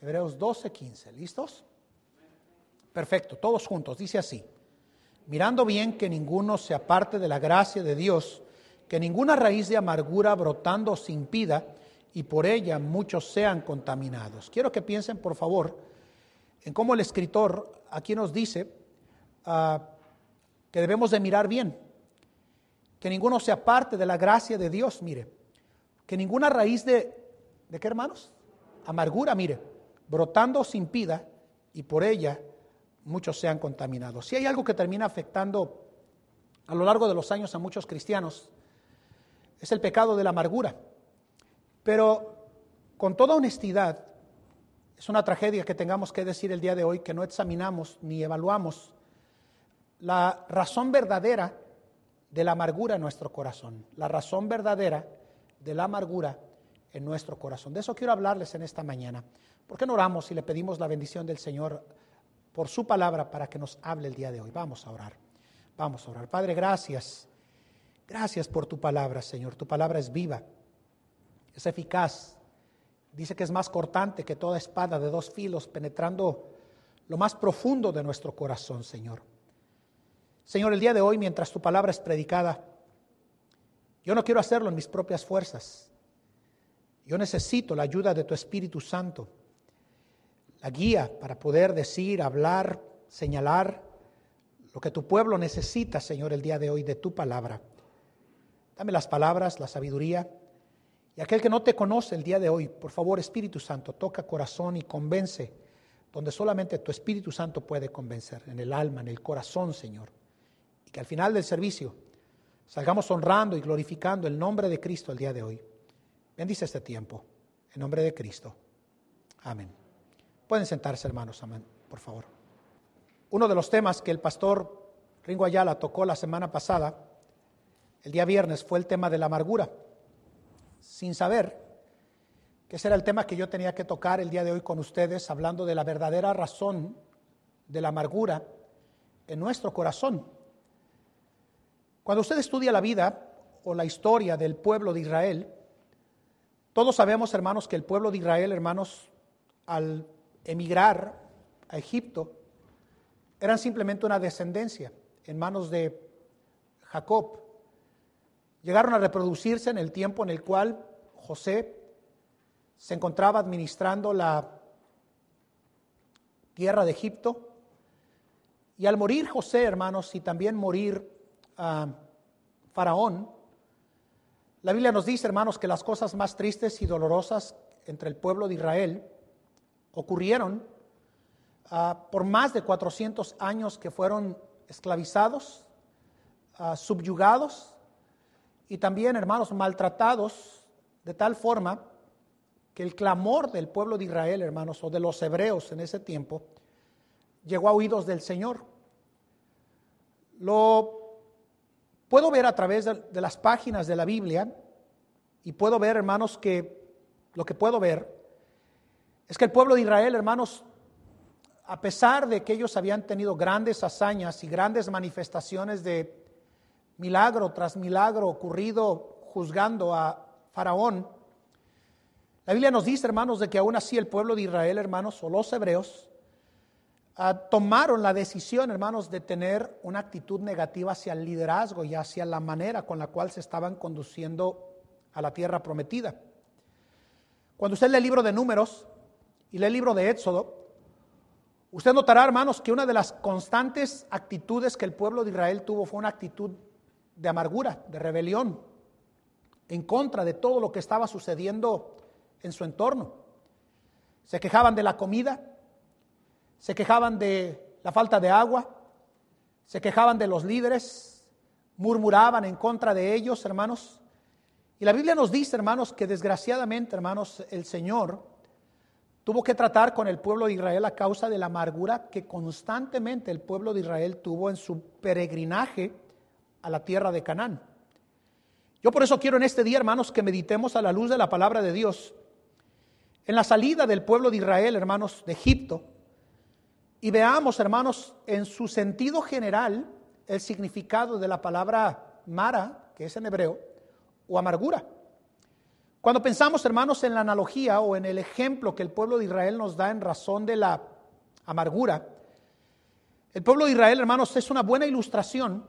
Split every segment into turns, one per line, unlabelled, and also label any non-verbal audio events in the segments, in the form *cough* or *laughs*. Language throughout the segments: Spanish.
Hebreos 12, 15. ¿Listos? Perfecto, todos juntos. Dice así. Mirando bien que ninguno se aparte de la gracia de Dios, que ninguna raíz de amargura brotando se impida y por ella muchos sean contaminados. Quiero que piensen, por favor, en cómo el escritor aquí nos dice ah, que debemos de mirar bien, que ninguno se aparte de la gracia de Dios, mire, que ninguna raíz de, ¿de qué hermanos? Amargura, mire, brotando se impida y por ella muchos sean contaminados. Si hay algo que termina afectando a lo largo de los años a muchos cristianos, es el pecado de la amargura. Pero con toda honestidad, es una tragedia que tengamos que decir el día de hoy que no examinamos ni evaluamos la razón verdadera de la amargura en nuestro corazón, la razón verdadera de la amargura en nuestro corazón. De eso quiero hablarles en esta mañana. ¿Por qué no oramos y le pedimos la bendición del Señor por su palabra para que nos hable el día de hoy? Vamos a orar. Vamos a orar. Padre, gracias. Gracias por tu palabra, Señor. Tu palabra es viva, es eficaz. Dice que es más cortante que toda espada de dos filos, penetrando lo más profundo de nuestro corazón, Señor. Señor, el día de hoy, mientras tu palabra es predicada, yo no quiero hacerlo en mis propias fuerzas. Yo necesito la ayuda de tu Espíritu Santo, la guía para poder decir, hablar, señalar lo que tu pueblo necesita, Señor, el día de hoy de tu palabra. Dame las palabras, la sabiduría. Y aquel que no te conoce el día de hoy, por favor, Espíritu Santo, toca corazón y convence donde solamente tu Espíritu Santo puede convencer, en el alma, en el corazón, Señor. Y que al final del servicio salgamos honrando y glorificando el nombre de Cristo el día de hoy. Bendice este tiempo, en nombre de Cristo. Amén. Pueden sentarse, hermanos, amén, por favor. Uno de los temas que el pastor Ringo Ayala tocó la semana pasada el día viernes fue el tema de la amargura, sin saber que ese era el tema que yo tenía que tocar el día de hoy con ustedes, hablando de la verdadera razón de la amargura en nuestro corazón. Cuando usted estudia la vida o la historia del pueblo de Israel, todos sabemos, hermanos, que el pueblo de Israel, hermanos, al emigrar a Egipto, eran simplemente una descendencia en manos de Jacob, llegaron a reproducirse en el tiempo en el cual José se encontraba administrando la tierra de Egipto. Y al morir José, hermanos, y también morir ah, Faraón, la Biblia nos dice, hermanos, que las cosas más tristes y dolorosas entre el pueblo de Israel ocurrieron ah, por más de 400 años que fueron esclavizados, ah, subyugados, y también, hermanos, maltratados de tal forma que el clamor del pueblo de Israel, hermanos, o de los hebreos en ese tiempo, llegó a oídos del Señor. Lo puedo ver a través de, las páginas de la Biblia y puedo ver, hermanos, que lo que puedo ver es que el pueblo de Israel, hermanos, a pesar de que ellos habían tenido grandes hazañas y grandes manifestaciones de milagro tras milagro ocurrido juzgando a Faraón. La Biblia nos dice, hermanos, de que aún así el pueblo de Israel, hermanos, o los hebreos, ah, tomaron la decisión, hermanos, de tener una actitud negativa hacia el liderazgo y hacia la manera con la cual se estaban conduciendo a la tierra prometida. Cuando usted lee el libro de números y lee el libro de Éxodo, usted notará, hermanos, que una de las constantes actitudes que el pueblo de Israel tuvo fue una actitud de amargura, de rebelión, en contra de todo lo que estaba sucediendo en su entorno. Se quejaban de la comida, se quejaban de la falta de agua, se quejaban de los líderes, murmuraban en contra de ellos, hermanos. Y la Biblia nos dice, hermanos, que desgraciadamente, hermanos, el Señor tuvo que tratar con el pueblo de Israel a causa de la amargura que constantemente el pueblo de Israel tuvo en su peregrinaje a la tierra de Canaán. Yo por eso quiero en este día, hermanos, que meditemos a la luz de la palabra de Dios en la salida del pueblo de Israel, hermanos, de Egipto, y veamos, hermanos, en su sentido general el significado de la palabra mara, que es en hebreo, o amargura. Cuando pensamos, hermanos, en la analogía o en el ejemplo que el pueblo de Israel nos da en razón de la amargura, el pueblo de Israel, hermanos, es una buena ilustración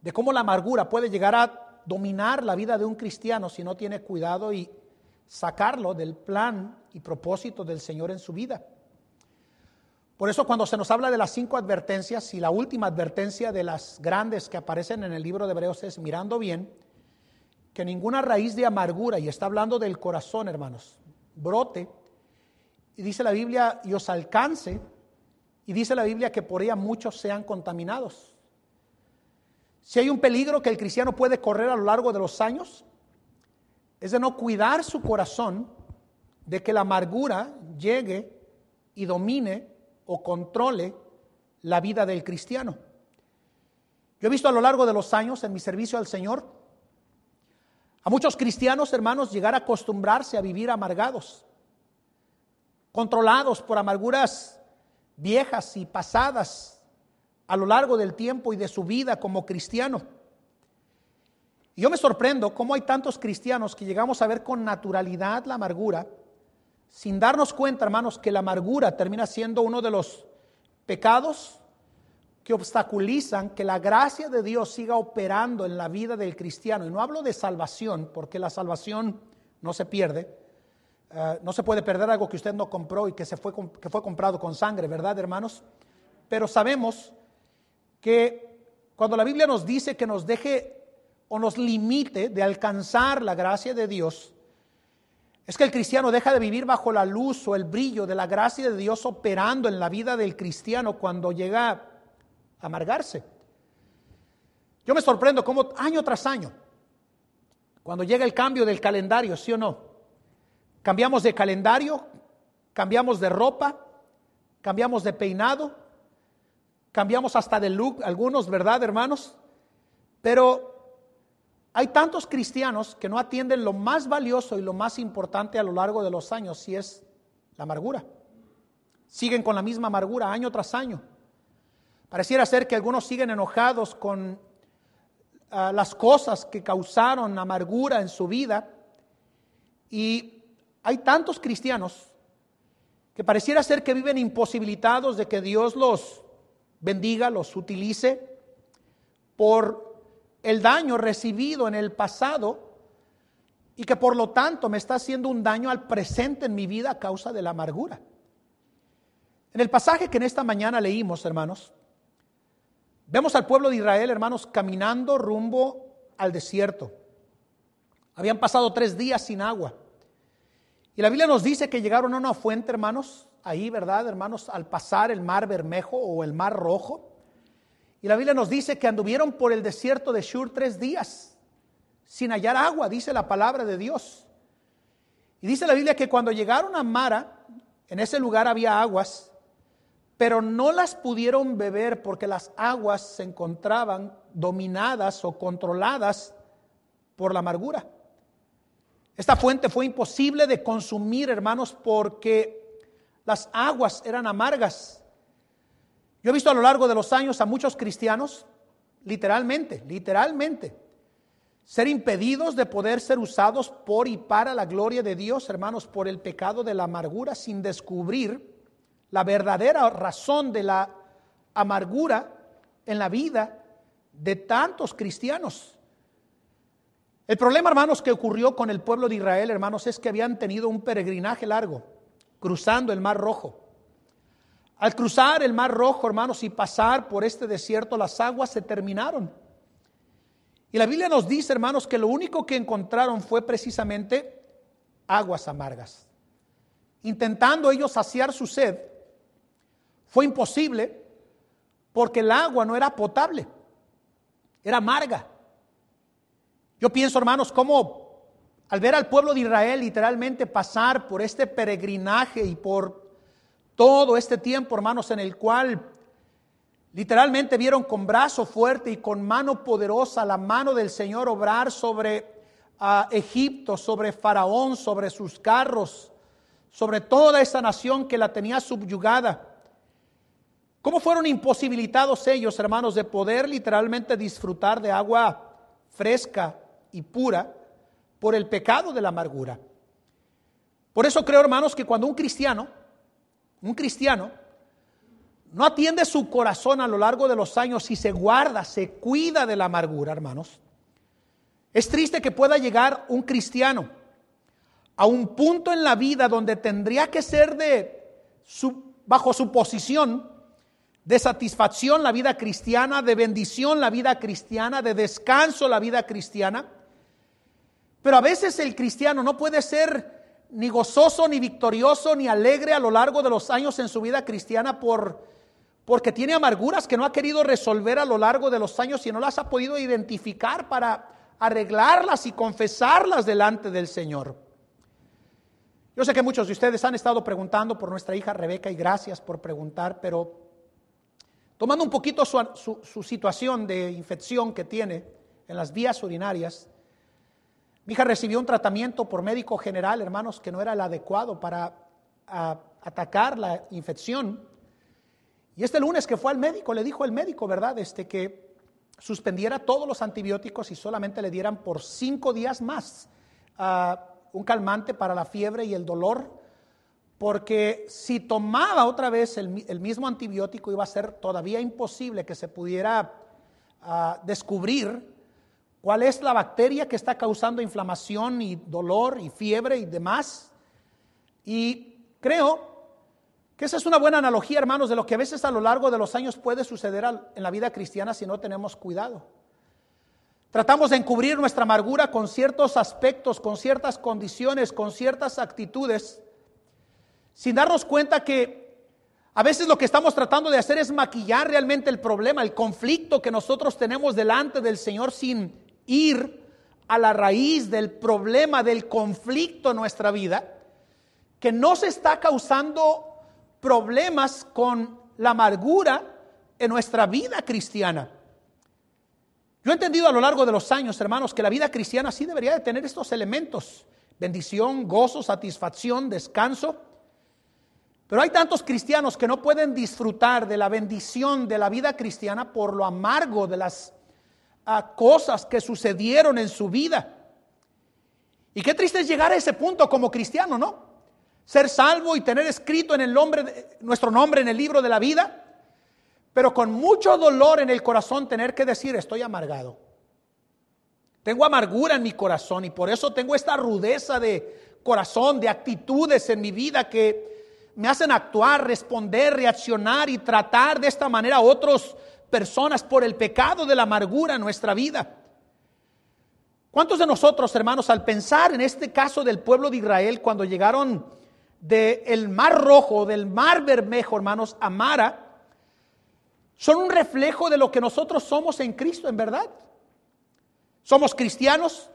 de cómo la amargura puede llegar a dominar la vida de un cristiano si no tiene cuidado y sacarlo del plan y propósito del Señor en su vida. Por eso cuando se nos habla de las cinco advertencias y la última advertencia de las grandes que aparecen en el libro de Hebreos es mirando bien que ninguna raíz de amargura, y está hablando del corazón, hermanos, brote, y dice la Biblia, y os alcance, y dice la Biblia que por ella muchos sean contaminados. Si hay un peligro que el cristiano puede correr a lo largo de los años, es de no cuidar su corazón de que la amargura llegue y domine o controle la vida del cristiano. Yo he visto a lo largo de los años en mi servicio al Señor a muchos cristianos, hermanos, llegar a acostumbrarse a vivir amargados, controlados por amarguras viejas y pasadas a lo largo del tiempo y de su vida como cristiano. Y yo me sorprendo cómo hay tantos cristianos que llegamos a ver con naturalidad la amargura, sin darnos cuenta, hermanos, que la amargura termina siendo uno de los pecados que obstaculizan que la gracia de Dios siga operando en la vida del cristiano. Y no hablo de salvación, porque la salvación no se pierde. Eh, no se puede perder algo que usted no compró y que, se fue, que fue comprado con sangre, ¿verdad, hermanos? Pero sabemos que cuando la Biblia nos dice que nos deje o nos limite de alcanzar la gracia de Dios, es que el cristiano deja de vivir bajo la luz o el brillo de la gracia de Dios operando en la vida del cristiano cuando llega a amargarse. Yo me sorprendo cómo año tras año, cuando llega el cambio del calendario, sí o no, cambiamos de calendario, cambiamos de ropa, cambiamos de peinado, cambiamos hasta de look, algunos, ¿verdad, hermanos? Pero hay tantos cristianos que no atienden lo más valioso y lo más importante a lo largo de los años, si es la amargura. Siguen con la misma amargura año tras año. Pareciera ser que algunos siguen enojados con ah, las cosas que causaron amargura en su vida. Y hay tantos cristianos que pareciera ser que viven imposibilitados de que Dios los bendiga, los utilice por el daño recibido en el pasado y que por lo tanto me está haciendo un daño al presente en mi vida a causa de la amargura. En el pasaje que en esta mañana leímos, hermanos, vemos al pueblo de Israel, hermanos, caminando rumbo al desierto. Habían pasado tres días sin agua. Y la Biblia nos dice que llegaron a una fuente, hermanos, ahí, ¿verdad, hermanos? Al pasar el mar Bermejo o el mar Rojo. Y la Biblia nos dice que anduvieron por el desierto de Shur tres días sin hallar agua, dice la palabra de Dios. Y dice la Biblia que cuando llegaron a Mara, en ese lugar había aguas, pero no las pudieron beber porque las aguas se encontraban dominadas o controladas por la amargura. Esta fuente fue imposible de consumir, hermanos, porque las aguas eran amargas. Yo he visto a lo largo de los años a muchos cristianos, literalmente, literalmente, ser impedidos de poder ser usados por y para la gloria de Dios, hermanos, por el pecado de la amargura, sin descubrir la verdadera razón de la amargura en la vida de tantos cristianos. El problema, hermanos, que ocurrió con el pueblo de Israel, hermanos, es que habían tenido un peregrinaje largo, cruzando el Mar Rojo. Al cruzar el Mar Rojo, hermanos, y pasar por este desierto, las aguas se terminaron. Y la Biblia nos dice, hermanos, que lo único que encontraron fue precisamente aguas amargas. Intentando ellos saciar su sed, fue imposible porque el agua no era potable, era amarga. Yo pienso, hermanos, cómo al ver al pueblo de Israel literalmente pasar por este peregrinaje y por todo este tiempo, hermanos, en el cual literalmente vieron con brazo fuerte y con mano poderosa la mano del Señor obrar sobre ah, Egipto, sobre Faraón, sobre sus carros, sobre toda esa nación que la tenía subyugada. ¿Cómo fueron imposibilitados ellos, hermanos, de poder literalmente disfrutar de agua fresca y pura por el pecado de la amargura. Por eso creo, hermanos, que cuando un cristiano, un cristiano, no atiende su corazón a lo largo de los años y se guarda, se cuida de la amargura, hermanos, es triste que pueda llegar un cristiano a un punto en la vida donde tendría que ser de bajo su posición de satisfacción la vida cristiana, de bendición la vida cristiana, de descanso la vida cristiana. Pero a veces el cristiano no puede ser ni gozoso, ni victorioso, ni alegre a lo largo de los años en su vida cristiana por, porque tiene amarguras que no ha querido resolver a lo largo de los años y no las ha podido identificar para arreglarlas y confesarlas delante del Señor. Yo sé que muchos de ustedes han estado preguntando por nuestra hija Rebeca y gracias por preguntar, pero tomando un poquito su, situación de infección que tiene en las vías urinarias, mi hija recibió un tratamiento por médico general, hermanos, que no era el adecuado para atacar la infección. Y este lunes que fue al médico, le dijo el médico, ¿verdad? Este, que suspendiera todos los antibióticos y solamente le dieran por cinco días más. Uh, un calmante para la fiebre y el dolor, porque si tomaba otra vez el, mismo antibiótico iba a ser todavía imposible que se pudiera ah, descubrir cuál es la bacteria que está causando inflamación y dolor y fiebre y demás. Y creo que esa es una buena analogía, hermanos, de lo que a veces a lo largo de los años puede suceder en la vida cristiana si no tenemos cuidado. Tratamos de encubrir nuestra amargura con ciertos aspectos, con ciertas condiciones, con ciertas actitudes, sin darnos cuenta que a veces lo que estamos tratando de hacer es maquillar realmente el problema, el conflicto que nosotros tenemos delante del Señor sin ir a la raíz del problema, del conflicto en nuestra vida, que nos está causando problemas con la amargura en nuestra vida cristiana. Yo he entendido a lo largo de los años, hermanos, que la vida cristiana sí debería de tener estos elementos. Bendición, gozo, satisfacción, descanso. Pero hay tantos cristianos que no pueden disfrutar de la bendición de la vida cristiana por lo amargo de las ah, cosas que sucedieron en su vida. Y qué triste es llegar a ese punto como cristiano, ¿no? Ser salvo y tener escrito en el nombre, nuestro nombre en el libro de la vida pero con mucho dolor en el corazón tener que decir, estoy amargado. Tengo amargura en mi corazón y por eso tengo esta rudeza de corazón, de actitudes en mi vida que me hacen actuar, responder, reaccionar y tratar de esta manera a otras personas por el pecado de la amargura en nuestra vida. ¿Cuántos de nosotros, hermanos, al pensar en este caso del pueblo de Israel cuando llegaron del Mar Rojo, del Mar Bermejo, hermanos, a Mara, son un reflejo de lo que nosotros somos en Cristo, en verdad. Somos cristianos,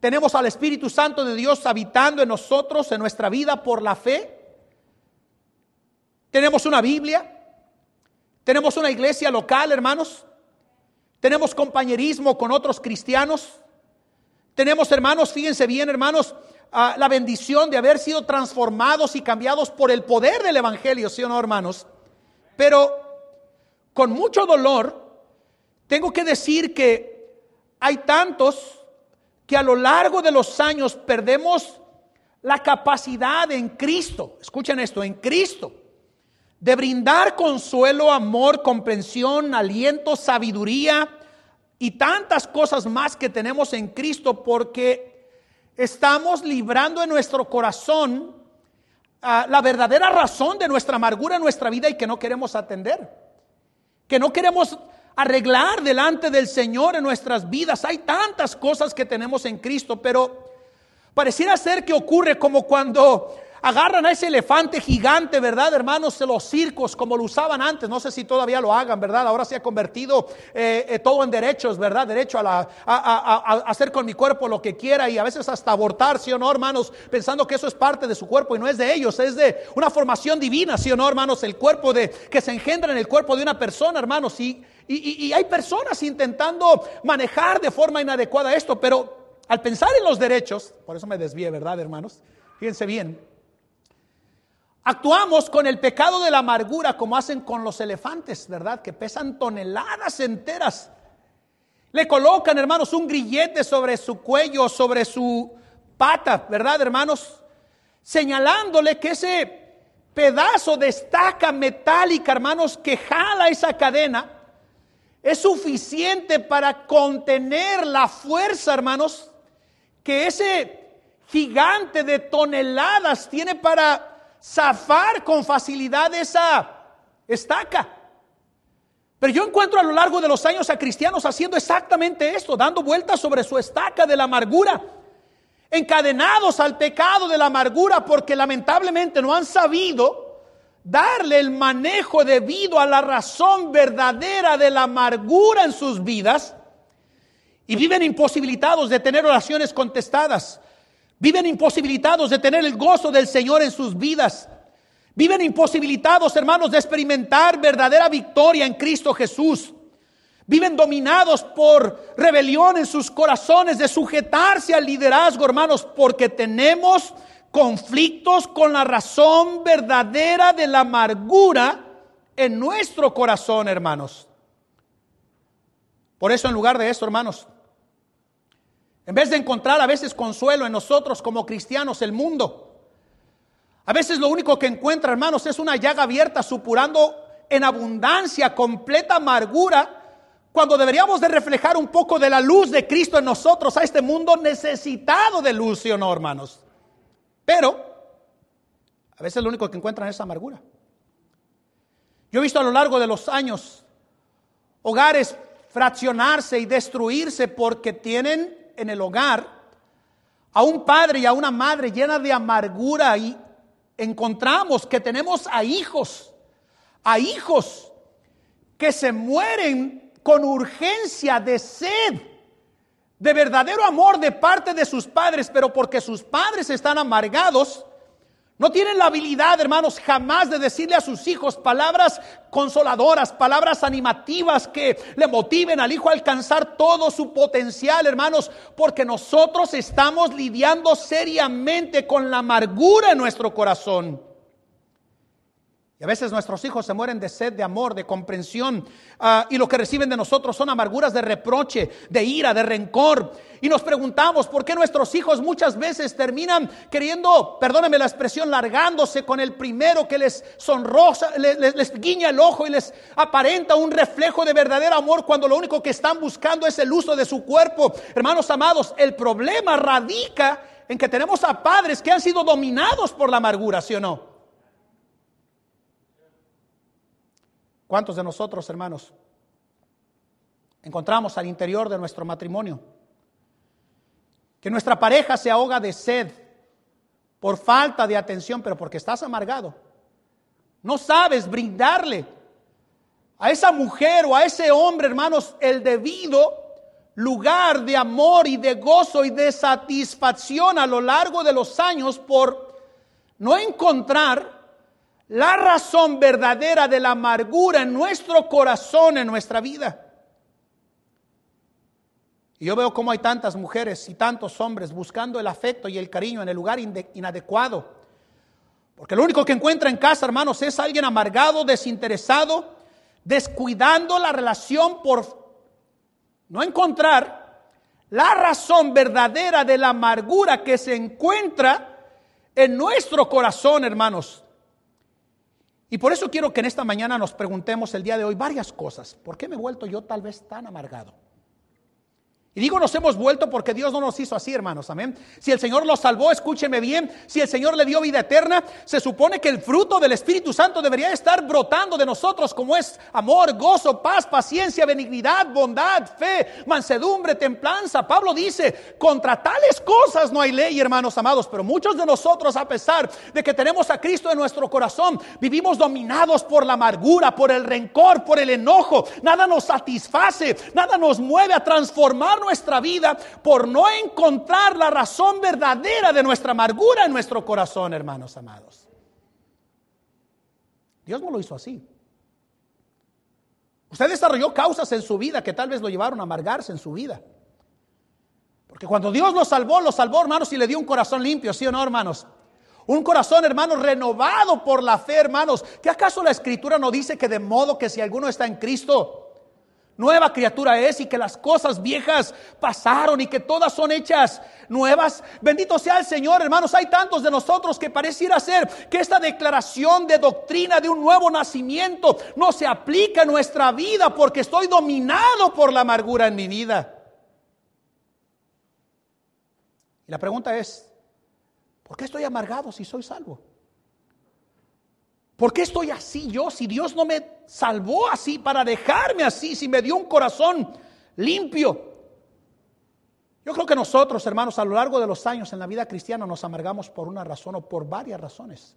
tenemos al Espíritu Santo de Dios habitando en nosotros, en nuestra vida por la fe. Tenemos una Biblia, tenemos una iglesia local, hermanos. Tenemos compañerismo con otros cristianos. Tenemos, hermanos, fíjense bien, hermanos, ah, la bendición de haber sido transformados y cambiados por el poder del Evangelio, ¿sí o no, hermanos? Pero con mucho dolor, tengo que decir que hay tantos que a lo largo de los años perdemos la capacidad en Cristo, escuchen esto, en Cristo, de brindar consuelo, amor, comprensión, aliento, sabiduría y tantas cosas más que tenemos en Cristo porque estamos librando en nuestro corazón ah, la verdadera razón de nuestra amargura en nuestra vida y que no queremos atender que no queremos arreglar delante del Señor en nuestras vidas. Hay tantas cosas que tenemos en Cristo, pero pareciera ser que ocurre como cuando agarran a ese elefante gigante, ¿verdad, hermanos? De los circos, como lo usaban antes. No sé si todavía lo hagan, ¿verdad? Ahora se ha convertido eh, eh, todo en derechos, ¿verdad? Derecho a, hacer con mi cuerpo lo que quiera y a veces hasta abortar, ¿sí o no, hermanos? Pensando que eso es parte de su cuerpo y no es de ellos, es de una formación divina, ¿sí o no, hermanos? El cuerpo de, que se engendra en el cuerpo de una persona, hermanos. Y, y, hay personas intentando manejar de forma inadecuada esto, pero al pensar en los derechos, por eso me desvíe, ¿verdad, hermanos? Fíjense bien, Actuamos con el pecado de la amargura como hacen con los elefantes, ¿verdad? Que pesan toneladas enteras. Le colocan, hermanos, un grillete sobre su cuello, sobre su pata, ¿verdad, hermanos? Señalándole que ese pedazo de estaca metálica, hermanos, que jala esa cadena, es suficiente para contener la fuerza, hermanos, que ese gigante de toneladas tiene para zafar con facilidad esa estaca. Pero yo encuentro a lo largo de los años a cristianos haciendo exactamente esto, dando vueltas sobre su estaca de la amargura, encadenados al pecado de la amargura porque lamentablemente no han sabido darle el manejo debido a la razón verdadera de la amargura en sus vidas y viven imposibilitados de tener oraciones contestadas, viven imposibilitados de tener el gozo del Señor en sus vidas Viven imposibilitados, hermanos, de experimentar verdadera victoria en Cristo Jesús. Viven dominados por rebelión en sus corazones, de sujetarse al liderazgo, hermanos, porque tenemos conflictos con la razón verdadera de la amargura en nuestro corazón, hermanos. Por eso, en lugar de eso, hermanos, en vez de encontrar a veces consuelo en nosotros como cristianos, el mundo, a veces lo único que encuentra, hermanos, es una llaga abierta supurando en abundancia, completa amargura, cuando deberíamos de reflejar un poco de la luz de Cristo en nosotros a este mundo necesitado de luz, ¿sí o no, hermanos? Pero a veces lo único que encuentran es amargura. Yo he visto a lo largo de los años hogares fraccionarse y destruirse porque tienen en el hogar a un padre y a una madre llena de amargura y encontramos que tenemos a hijos, a hijos que se mueren con urgencia de sed, de verdadero amor de parte de sus padres, pero porque sus padres están amargados, no tienen la habilidad, hermanos, jamás de decirle a sus hijos palabras consoladoras, palabras animativas que le motiven al hijo a alcanzar todo su potencial, hermanos, porque nosotros estamos lidiando seriamente con la amargura en nuestro corazón. Y a veces nuestros hijos se mueren de sed, de amor, de comprensión, ah, y lo que reciben de nosotros son amarguras de reproche, de ira, de rencor. Y nos preguntamos por qué nuestros hijos muchas veces terminan queriendo, perdónenme la expresión, largándose con el primero que les sonrosa, les, les guiña el ojo y les aparenta un reflejo de verdadero amor cuando lo único que están buscando es el uso de su cuerpo. Hermanos amados, el problema radica en que tenemos a padres que han sido dominados por la amargura, ¿sí o no? ¿Cuántos de nosotros, hermanos, encontramos al interior de nuestro matrimonio que nuestra pareja se ahoga de sed por falta de atención, pero porque estás amargado? No sabes brindarle a esa mujer o a ese hombre, hermanos, el debido lugar de amor y de gozo y de satisfacción a lo largo de los años por no encontrar la razón verdadera de la amargura en nuestro corazón, en nuestra vida. Y yo veo cómo hay tantas mujeres y tantos hombres buscando el afecto y el cariño en el lugar inadecuado. Porque lo único que encuentra en casa, hermanos, es alguien amargado, desinteresado, descuidando la relación por no encontrar la razón verdadera de la amargura que se encuentra en nuestro corazón, hermanos. Y por eso quiero que en esta mañana nos preguntemos el día de hoy varias cosas. ¿Por qué me he vuelto yo tal vez tan amargado? Y digo nos hemos vuelto porque Dios no nos hizo así, hermanos, amén. Si el Señor los salvó, escúcheme bien, si el Señor le dio vida eterna, se supone que el fruto del Espíritu Santo debería estar brotando de nosotros como es amor, gozo, paz, paciencia, benignidad, bondad, fe, mansedumbre, templanza. Pablo dice, contra tales cosas no hay ley, hermanos amados, pero muchos de nosotros, a pesar de que tenemos a Cristo en nuestro corazón, vivimos dominados por la amargura, por el rencor, por el enojo. Nada nos satisface, nada nos mueve a transformar nuestra vida por no encontrar la razón verdadera de nuestra amargura en nuestro corazón, hermanos amados. Dios no lo hizo así. Usted desarrolló causas en su vida que tal vez lo llevaron a amargarse en su vida. Porque cuando Dios lo salvó, lo salvó, hermanos, y le dio un corazón limpio, ¿sí o no, hermanos? Un corazón, hermanos, renovado por la fe, hermanos. ¿Que acaso la escritura no dice que de modo que si alguno está en Cristo, nueva criatura es y que las cosas viejas pasaron y que todas son hechas nuevas. Bendito sea el Señor, hermanos. Hay tantos de nosotros que pareciera ser que esta declaración de doctrina de un nuevo nacimiento no se aplica a nuestra vida porque estoy dominado por la amargura en mi vida. Y la pregunta es, ¿por qué estoy amargado si soy salvo? ¿Por qué estoy así yo si Dios no me salvó así para dejarme así, si me dio un corazón limpio? Yo creo que nosotros, hermanos, a lo largo de los años en la vida cristiana nos amargamos por una razón o por varias razones.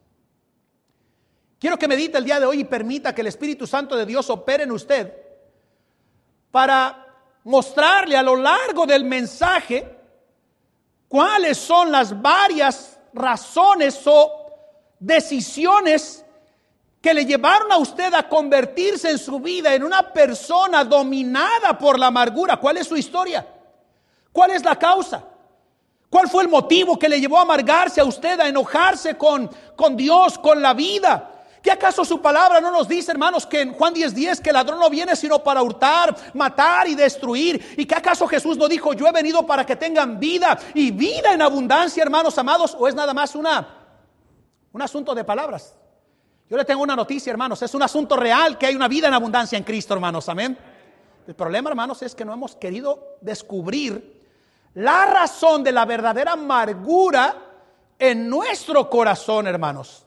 Quiero que medite el día de hoy y permita que el Espíritu Santo de Dios opere en usted para mostrarle a lo largo del mensaje cuáles son las varias razones o decisiones que le llevaron a usted a convertirse en su vida en una persona dominada por la amargura. ¿Cuál es su historia? ¿Cuál es la causa? ¿Cuál fue el motivo que le llevó a amargarse a usted, a enojarse con, con Dios, con la vida? ¿Qué acaso su palabra no nos dice, hermanos, que en Juan 10:10 10, que el ladrón no viene sino para hurtar, matar y destruir? ¿Y qué acaso Jesús no dijo, yo he venido para que tengan vida y vida en abundancia, hermanos amados? ¿O es nada más una, un asunto de palabras? Yo le tengo una noticia, hermanos. Es un asunto real que hay una vida en abundancia en Cristo, hermanos. Amén. El problema, hermanos, es que no hemos querido descubrir la razón de la verdadera amargura en nuestro corazón, hermanos.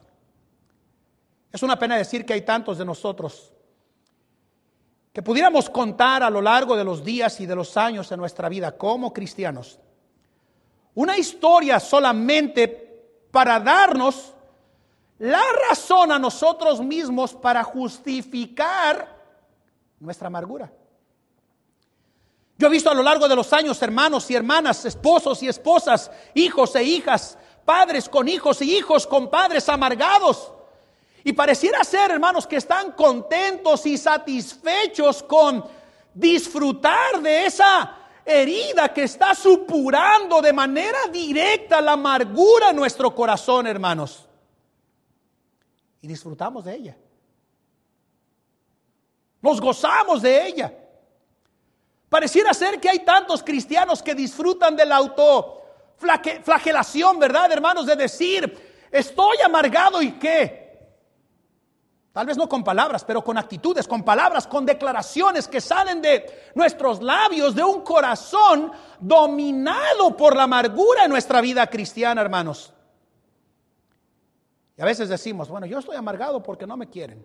Es una pena decir que hay tantos de nosotros que pudiéramos contar a lo largo de los días y de los años de nuestra vida como cristianos una historia solamente para darnos la razón a nosotros mismos para justificar nuestra amargura. Yo he visto a lo largo de los años hermanos y hermanas, esposos y esposas, hijos e hijas, padres con hijos y hijos con padres amargados. Y pareciera ser, hermanos, que están contentos y satisfechos con disfrutar de esa herida que está supurando de manera directa la amargura en nuestro corazón, hermanos y disfrutamos de ella. Nos gozamos de ella. Pareciera ser que hay tantos cristianos que disfrutan de la autoflagelación, ¿verdad, hermanos? De decir, estoy amargado y qué. Tal vez no con palabras, pero con actitudes, con palabras, con declaraciones que salen de nuestros labios, de un corazón dominado por la amargura en nuestra vida cristiana, hermanos. A veces decimos, bueno, yo estoy amargado porque no me quieren.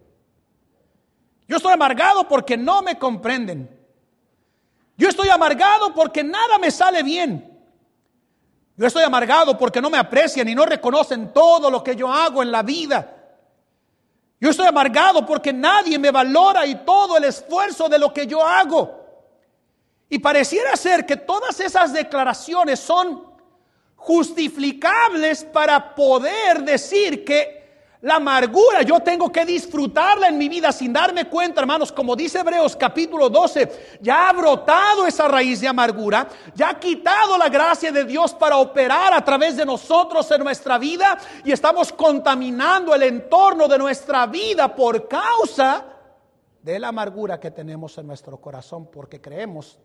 Yo estoy amargado porque no me comprenden. Yo estoy amargado porque nada me sale bien. Yo estoy amargado porque no me aprecian y no reconocen todo lo que yo hago en la vida. Yo estoy amargado porque nadie me valora y todo el esfuerzo de lo que yo hago. Y pareciera ser que todas esas declaraciones son justificables para poder decir que la amargura yo tengo que disfrutarla en mi vida sin darme cuenta, hermanos, como dice Hebreos capítulo 12, ya ha brotado esa raíz de amargura, ya ha quitado la gracia de Dios para operar a través de nosotros en nuestra vida y estamos contaminando el entorno de nuestra vida por causa de la amargura que tenemos en nuestro corazón, porque creemos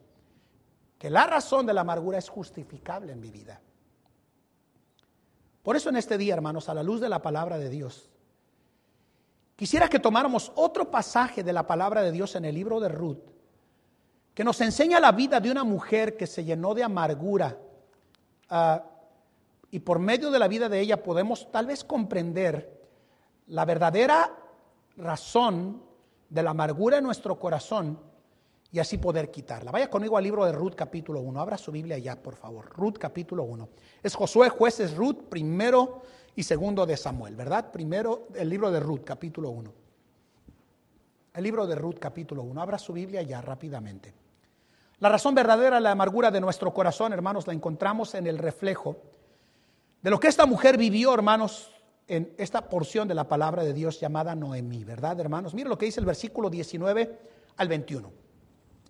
que la razón de la amargura es justificable en mi vida. Por eso en este día, hermanos, a la luz de la palabra de Dios, quisiera que tomáramos otro pasaje de la palabra de Dios en el libro de Ruth, que nos enseña la vida de una mujer que se llenó de amargura. Ah, y por medio de la vida de ella podemos tal vez comprender la verdadera razón de la amargura en nuestro corazón y así poder quitarla. Vaya conmigo al libro de Ruth capítulo 1. Abra su Biblia ya, por favor. Ruth capítulo 1. Es Josué, jueces, Ruth, primero y segundo de Samuel, ¿verdad? Primero el libro de Ruth capítulo 1. El libro de Ruth capítulo 1. Abra su Biblia ya rápidamente. La razón verdadera de la amargura de nuestro corazón, hermanos, la encontramos en el reflejo de lo que esta mujer vivió, hermanos, en esta porción de la palabra de Dios llamada Noemí, ¿verdad, hermanos? Mire lo que dice el versículo 19 al 21.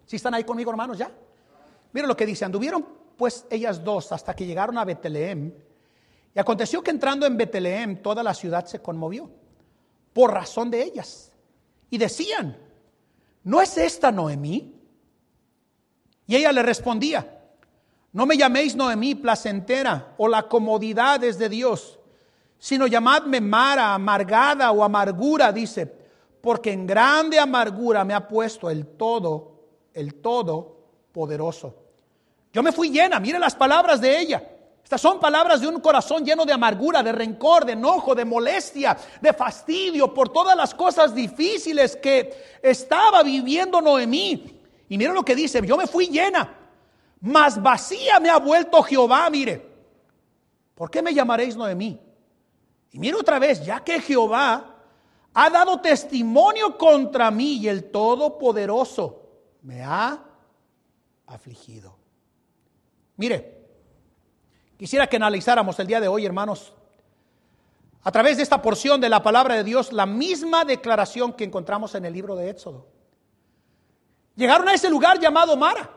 Si están ahí conmigo, hermanos, ya? Miren lo que dice, anduvieron pues ellas dos hasta que llegaron a Betlehem. Y aconteció que entrando en Betlehem toda la ciudad se conmovió por razón de ellas. Y decían, ¿no es esta Noemí? Y ella le respondía, no me llaméis Noemí placentera o la comodidad es de Dios, sino llamadme Mara, amargada o amargura, dice, porque en grande amargura me ha puesto el todo, el todo poderoso. Yo me fui llena, mire las palabras de ella. Estas son palabras de un corazón lleno de amargura, de rencor, de enojo, de molestia, de fastidio por todas las cosas difíciles que estaba viviendo Noemí. Y mire lo que dice, yo me fui llena, mas vacía me ha vuelto Jehová, mire. ¿Por qué me llamaréis Noemí? Y mire otra vez, ya que Jehová ha dado testimonio contra mí y el Todopoderoso me ha afligido. Mire, quisiera que analizáramos el día de hoy, hermanos, a través de esta porción de la palabra de Dios, la misma declaración que encontramos en el libro de Éxodo. Llegaron a ese lugar llamado Mara.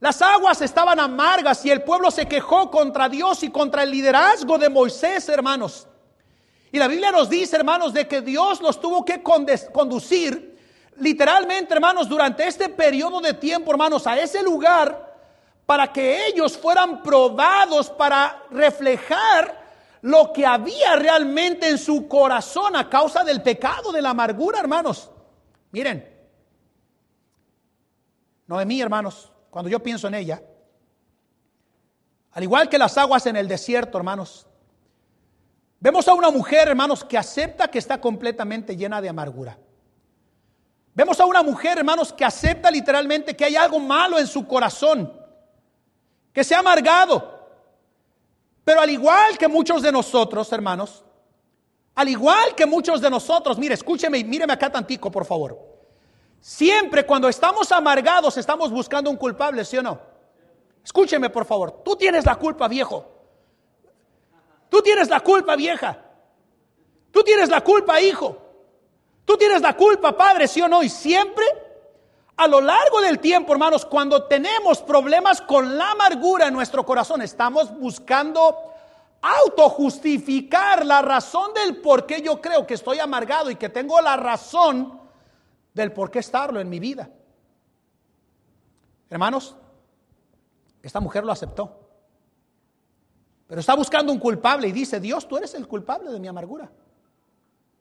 Las aguas estaban amargas y el pueblo se quejó contra Dios y contra el liderazgo de Moisés, hermanos. Y la Biblia nos dice, hermanos, de que Dios los tuvo que conducir literalmente, hermanos, durante este periodo de tiempo, hermanos, a ese lugar para que ellos fueran probados para reflejar lo que había realmente en su corazón a causa del pecado, de la amargura, hermanos. Miren, Noemí, hermanos, cuando yo pienso en ella, al igual que las aguas en el desierto, hermanos, vemos a una mujer, hermanos, que acepta que está completamente llena de amargura. Vemos a una mujer, hermanos, que acepta literalmente que hay algo malo en su corazón, que se ha amargado. Pero al igual que muchos de nosotros, hermanos, al igual que muchos de nosotros, mire, escúcheme y míreme acá tantico, por favor. Siempre cuando estamos amargados estamos buscando un culpable, ¿sí o no? Escúcheme por favor, tú tienes la culpa viejo. Tú tienes la culpa vieja. Tú tienes la culpa hijo. Tú tienes la culpa padre, ¿sí o no? Y siempre a lo largo del tiempo, hermanos, cuando tenemos problemas con la amargura en nuestro corazón, estamos buscando autojustificar la razón del por qué yo creo que estoy amargado y que tengo la razón del por qué estarlo en mi vida. Hermanos, esta mujer lo aceptó. Pero está buscando un culpable y dice, Dios, tú eres el culpable de mi amargura.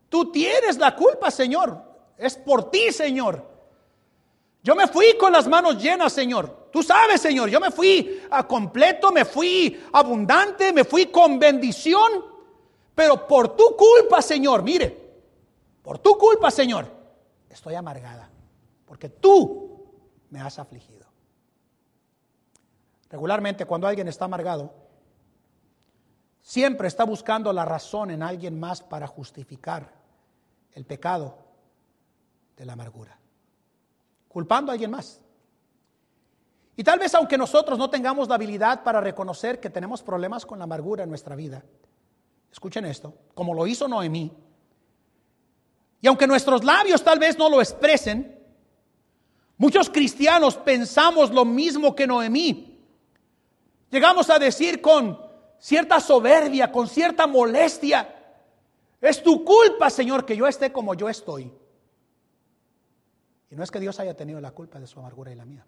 Tú tienes la culpa, Señor. Es por ti, Señor. Yo me fui con las manos llenas, Señor. Tú sabes, Señor, yo me fui a completo, me fui abundante, me fui con bendición. Pero por tu culpa, Señor, mire, por tu culpa, Señor, estoy amargada, porque tú me has afligido. Regularmente cuando alguien está amargado, siempre está buscando la razón en alguien más para justificar el pecado de la amargura, culpando a alguien más. Y tal vez aunque nosotros no tengamos la habilidad para reconocer que tenemos problemas con la amargura en nuestra vida, escuchen esto, como lo hizo Noemí, y aunque nuestros labios tal vez no lo expresen, muchos cristianos pensamos lo mismo que Noemí. Llegamos a decir con cierta soberbia, con cierta molestia, es tu culpa, Señor, que yo esté como yo estoy. Y no es que Dios haya tenido la culpa de su amargura y la mía.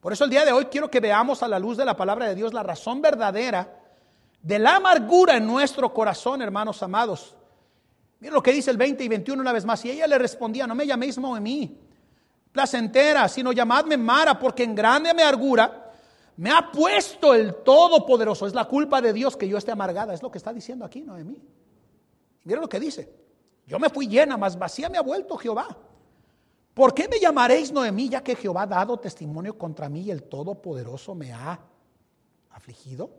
Por eso el día de hoy quiero que veamos a la luz de la palabra de Dios la razón verdadera de la amargura en nuestro corazón, hermanos amados. Mira lo que dice el 20 y 21 una vez más. Y ella le respondía, no me llaméis mí placentera, sino llamadme Mara, porque en grande amargura me ha puesto el Todopoderoso. Es la culpa de Dios que yo esté amargada. Es lo que está diciendo aquí Noemí. Mira lo que dice. Yo me fui llena, más vacía me ha vuelto Jehová. ¿Por qué me llamaréis Noemí, ya que Jehová ha dado testimonio contra mí y el Todopoderoso me ha afligido?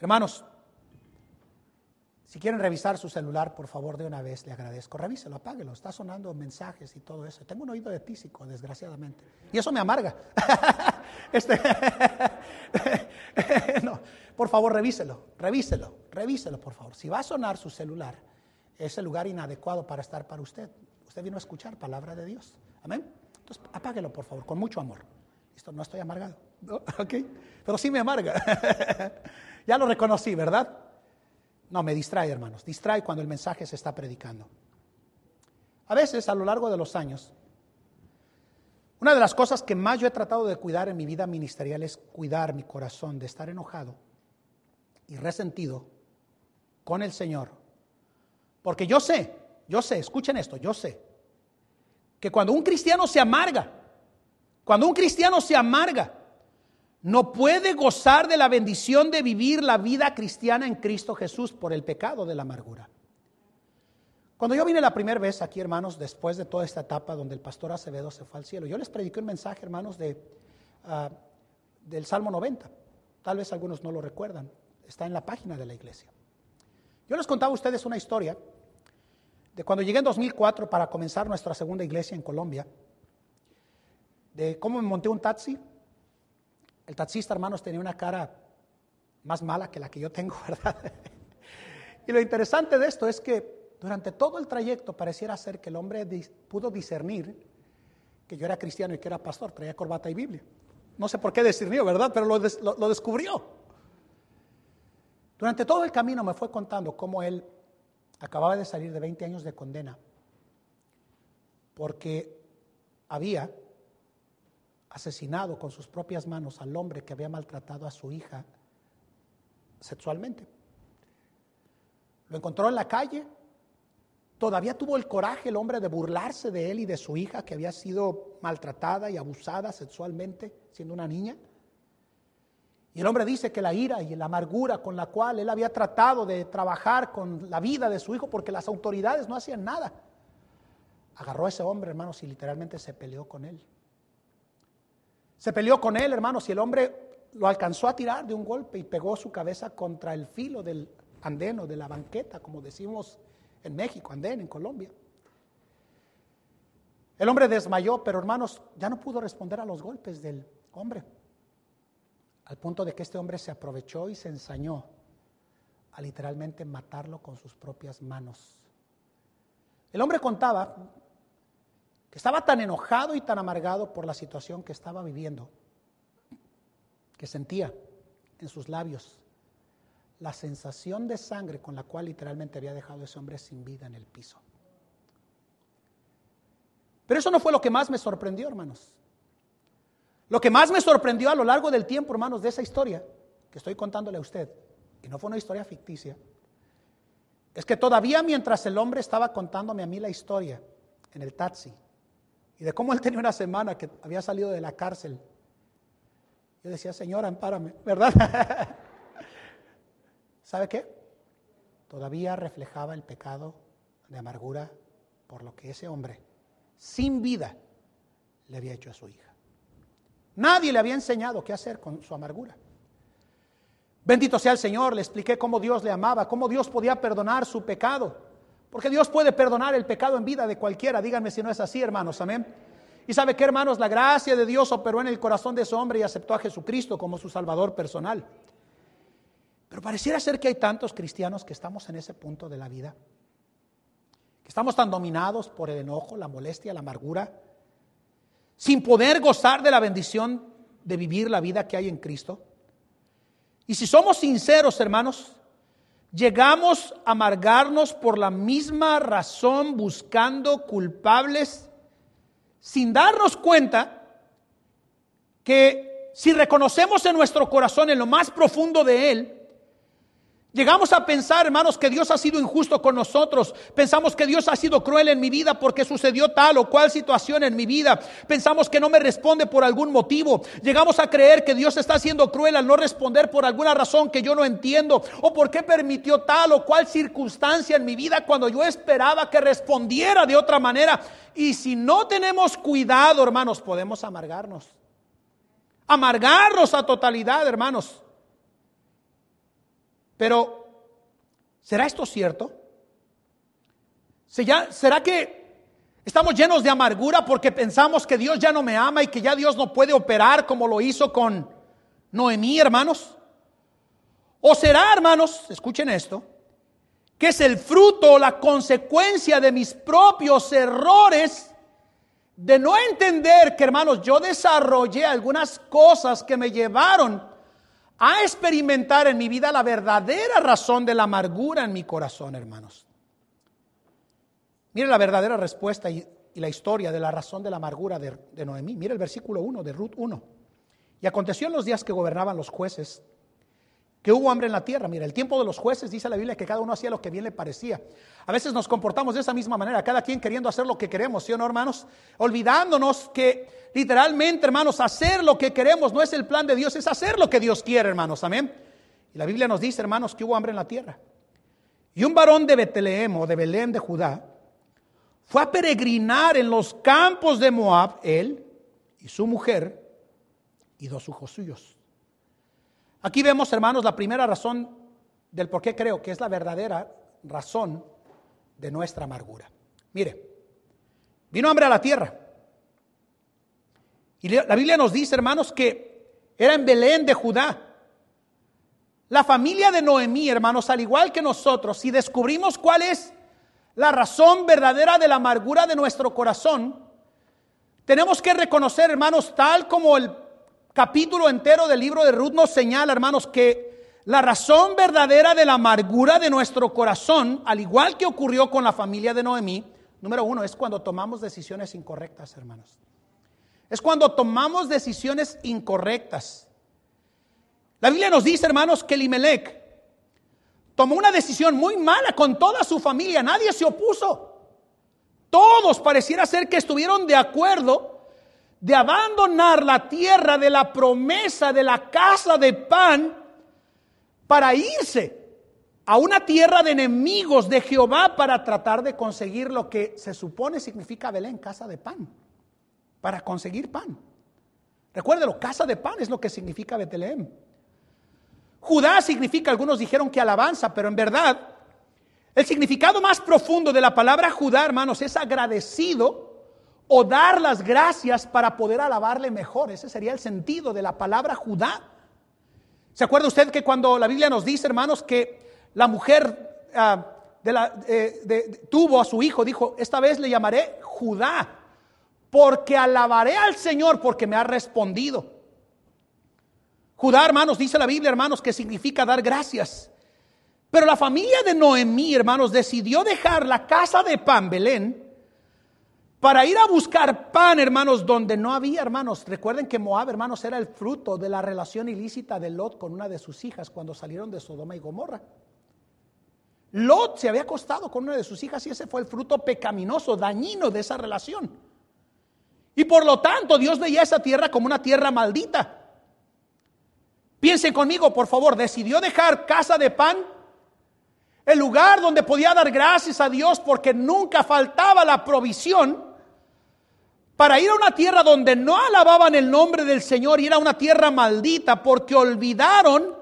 Hermanos, si quieren revisar su celular, por favor, de una vez, le agradezco. Revíselo, apáguelo. Está sonando mensajes y todo eso. Tengo un oído de tísico, desgraciadamente. Y eso me amarga. *laughs* este, *laughs* por favor, revíselo, revíselo, revíselo, por favor. Si va a sonar su celular, es el lugar inadecuado para estar para usted. Usted vino a escuchar palabra de Dios. Amén. Entonces, apáguelo, por favor, con mucho amor. Esto no estoy amargado. *laughs* ¿Ok? Pero sí me amarga. *laughs* ya lo reconocí, ¿verdad? No, me distrae, hermanos. Distrae cuando el mensaje se está predicando. A veces, a lo largo de los años, Una de las cosas que más yo he tratado de cuidar en mi vida ministerial es cuidar mi corazón de estar enojado y resentido con el Señor. Porque yo sé, yo sé, escuchen esto, yo sé, que cuando un cristiano se amarga, cuando un cristiano se amarga, no puede gozar de la bendición de vivir la vida cristiana en Cristo Jesús por el pecado de la amargura. Cuando yo vine la primera vez aquí, hermanos, después de toda esta etapa donde el pastor Acevedo se fue al cielo, yo les prediqué un mensaje, hermanos, de, ah, del Salmo 90. Tal vez algunos no lo recuerdan, está en la página de la iglesia. Yo les contaba a ustedes una historia de cuando llegué en 2004 para comenzar nuestra segunda iglesia en Colombia, de cómo me monté un taxi. El taxista, hermanos, tenía una cara más mala que la que yo tengo, *laughs* ¿verdad? y lo interesante de esto es que durante todo el trayecto pareciera ser que el hombre pudo discernir que yo era cristiano y que era pastor, traía corbata y Biblia. No sé por qué discernió, ¿verdad? Pero lo, descubrió. Durante todo el camino me fue contando cómo él acababa de salir de 20 años de condena porque había asesinado con sus propias manos al hombre que había maltratado a su hija sexualmente. Lo encontró en la calle, Todavía tuvo el coraje el hombre de burlarse de él y de su hija que había sido maltratada y abusada sexualmente siendo una niña. Y el hombre dice que la ira y la amargura con la cual él había tratado de trabajar con la vida de su hijo porque las autoridades no hacían nada. Agarró a ese hombre, hermanos, y literalmente se peleó con él. Se peleó con él, hermanos, y el hombre lo alcanzó a tirar de un golpe y pegó su cabeza contra el filo del andeno, de la banqueta, como decimos en México, Andén, en Colombia. El hombre desmayó, pero hermanos, ya no pudo responder a los golpes del hombre. Al punto de que este hombre se aprovechó y se ensañó a literalmente matarlo con sus propias manos. El hombre contaba que estaba tan enojado y tan amargado por la situación que estaba viviendo, que sentía en sus labios la sensación de sangre con la cual literalmente había dejado a ese hombre sin vida en el piso. Pero eso no fue lo que más me sorprendió, hermanos. Lo que más me sorprendió a lo largo del tiempo, hermanos, de esa historia que estoy contándole a usted, y no fue una historia ficticia, es que todavía mientras el hombre estaba contándome a mí la historia en el taxi y de cómo él tenía una semana que había salido de la cárcel, yo decía, Señora, ampárame, ¿verdad? *laughs* ¿Sabe qué? Todavía reflejaba el pecado de amargura por lo que ese hombre, sin vida, le había hecho a su hija. Nadie le había enseñado qué hacer con su amargura. Bendito sea el Señor, le expliqué cómo Dios le amaba, cómo Dios podía perdonar su pecado. Porque Dios puede perdonar el pecado en vida de cualquiera. Díganme si no es así, hermanos. Amén. Y sabe qué, hermanos, la gracia de Dios operó en el corazón de ese hombre y aceptó a Jesucristo como su Salvador personal. Pero pareciera ser que hay tantos cristianos que estamos en ese punto de la vida, que estamos tan dominados por el enojo, la molestia, la amargura, sin poder gozar de la bendición de vivir la vida que hay en Cristo. Y si somos sinceros, hermanos, llegamos a amargarnos por la misma razón, buscando culpables, sin darnos cuenta que si reconocemos en nuestro corazón, en lo más profundo de Él, Llegamos a pensar, hermanos, que Dios ha sido injusto con nosotros. Pensamos que Dios ha sido cruel en mi vida porque sucedió tal o cual situación en mi vida. Pensamos que no me responde por algún motivo. Llegamos a creer que Dios está siendo cruel al no responder por alguna razón que yo no entiendo. O porque permitió tal o cual circunstancia en mi vida cuando yo esperaba que respondiera de otra manera. Y si no tenemos cuidado, hermanos, podemos amargarnos. Amargarnos a totalidad, hermanos. Pero, ¿será esto cierto? ¿Será que estamos llenos de amargura porque pensamos que Dios ya no me ama y que ya Dios no puede operar como lo hizo con Noemí, hermanos? ¿O será, hermanos, escuchen esto, que es el fruto, la consecuencia de mis propios errores? de no entender que, hermanos, yo desarrollé algunas cosas que me llevaron a experimentar en mi vida la verdadera razón de la amargura en mi corazón, hermanos. Mire la verdadera respuesta y la historia de la razón de la amargura de, de Noemí. Mira el versículo 1 de Ruth 1. Y aconteció en los días que gobernaban los jueces que hubo hambre en la tierra. Mira, el tiempo de los jueces dice la Biblia que cada uno hacía lo que bien le parecía. A veces nos comportamos de esa misma manera, cada quien queriendo hacer lo que queremos, ¿sí o no, hermanos? Olvidándonos que literalmente, hermanos, hacer lo que queremos no es el plan de Dios, es hacer lo que Dios quiere, hermanos. Amén. Y la Biblia nos dice, hermanos, que hubo hambre en la tierra. Y un varón de Betlehem o de Belén de Judá fue a peregrinar en los campos de Moab, él y su mujer y dos hijos suyos. Aquí vemos, hermanos, la primera razón del por qué creo que es la verdadera razón de nuestra amargura. Mire, vino hambre a la tierra. Y la Biblia nos dice, hermanos, que era en Belén de Judá. La familia de Noemí, hermanos, al igual que nosotros, si descubrimos cuál es la razón verdadera de la amargura de nuestro corazón, tenemos que reconocer, hermanos, tal como el capítulo entero del libro de Ruth nos señala, hermanos, que la razón verdadera de la amargura de nuestro corazón, al igual que ocurrió con la familia de Noemí, número uno, es cuando tomamos decisiones incorrectas, hermanos. Es cuando tomamos decisiones incorrectas. La Biblia nos dice, hermanos, que Elimelech tomó una decisión muy mala con toda su familia. Nadie se opuso. Todos pareciera ser que estuvieron de acuerdo de abandonar la tierra de la promesa de la casa de pan para irse a una tierra de enemigos de Jehová para tratar de conseguir lo que se supone significa Belén, casa de pan, para conseguir pan. Recuérdelo, casa de pan es lo que significa Betlehem. Judá significa, algunos dijeron que alabanza, pero en verdad el significado más profundo de la palabra Judá, hermanos, es agradecido o dar las gracias para poder alabarle mejor. Ese sería el sentido de la palabra Judá. ¿Se acuerda usted que cuando la Biblia nos dice, hermanos, que la mujer ah, eh, tuvo a su hijo, dijo, esta vez le llamaré Judá, porque alabaré al Señor porque me ha respondido. Judá, hermanos, dice la Biblia, hermanos, que significa dar gracias. Pero la familia de Noemí, hermanos, decidió dejar la casa de pan, Belén, para ir a buscar pan, hermanos, donde no había, hermanos. Recuerden que Moab, hermanos, era el fruto de la relación ilícita de Lot con una de sus hijas cuando salieron de Sodoma y Gomorra. Lot se había acostado con una de sus hijas y ese fue el fruto pecaminoso, dañino de esa relación. Y por lo tanto, Dios veía esa tierra como una tierra maldita. Piensen conmigo, por favor, decidió dejar casa de pan el lugar donde podía dar gracias a Dios porque nunca faltaba la provisión para ir a una tierra donde no alababan el nombre del Señor y era una tierra maldita porque olvidaron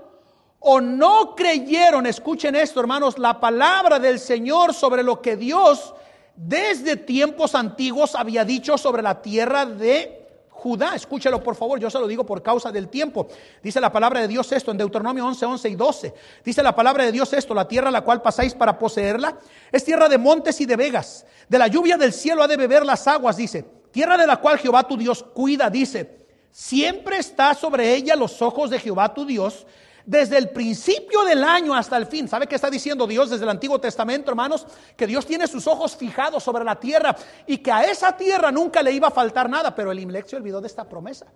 o no creyeron, escuchen esto hermanos, la palabra del Señor sobre lo que Dios desde tiempos antiguos había dicho sobre la tierra de Judá. Escúchelo por favor, yo se lo digo por causa del tiempo. Dice la palabra de Dios esto en Deuteronomio 11, 11 y 12. Dice la palabra de Dios esto, la tierra a la cual pasáis para poseerla es tierra de montes y de vegas. De la lluvia del cielo ha de beber las aguas, dice tierra de la cual Jehová tu Dios cuida, dice, siempre está sobre ella los ojos de Jehová tu Dios, desde el principio del año hasta el fin. ¿Sabe qué está diciendo Dios desde el Antiguo Testamento, hermanos? Que Dios tiene sus ojos fijados sobre la tierra y que a esa tierra nunca le iba a faltar nada, pero el Imlec se olvidó de esta promesa.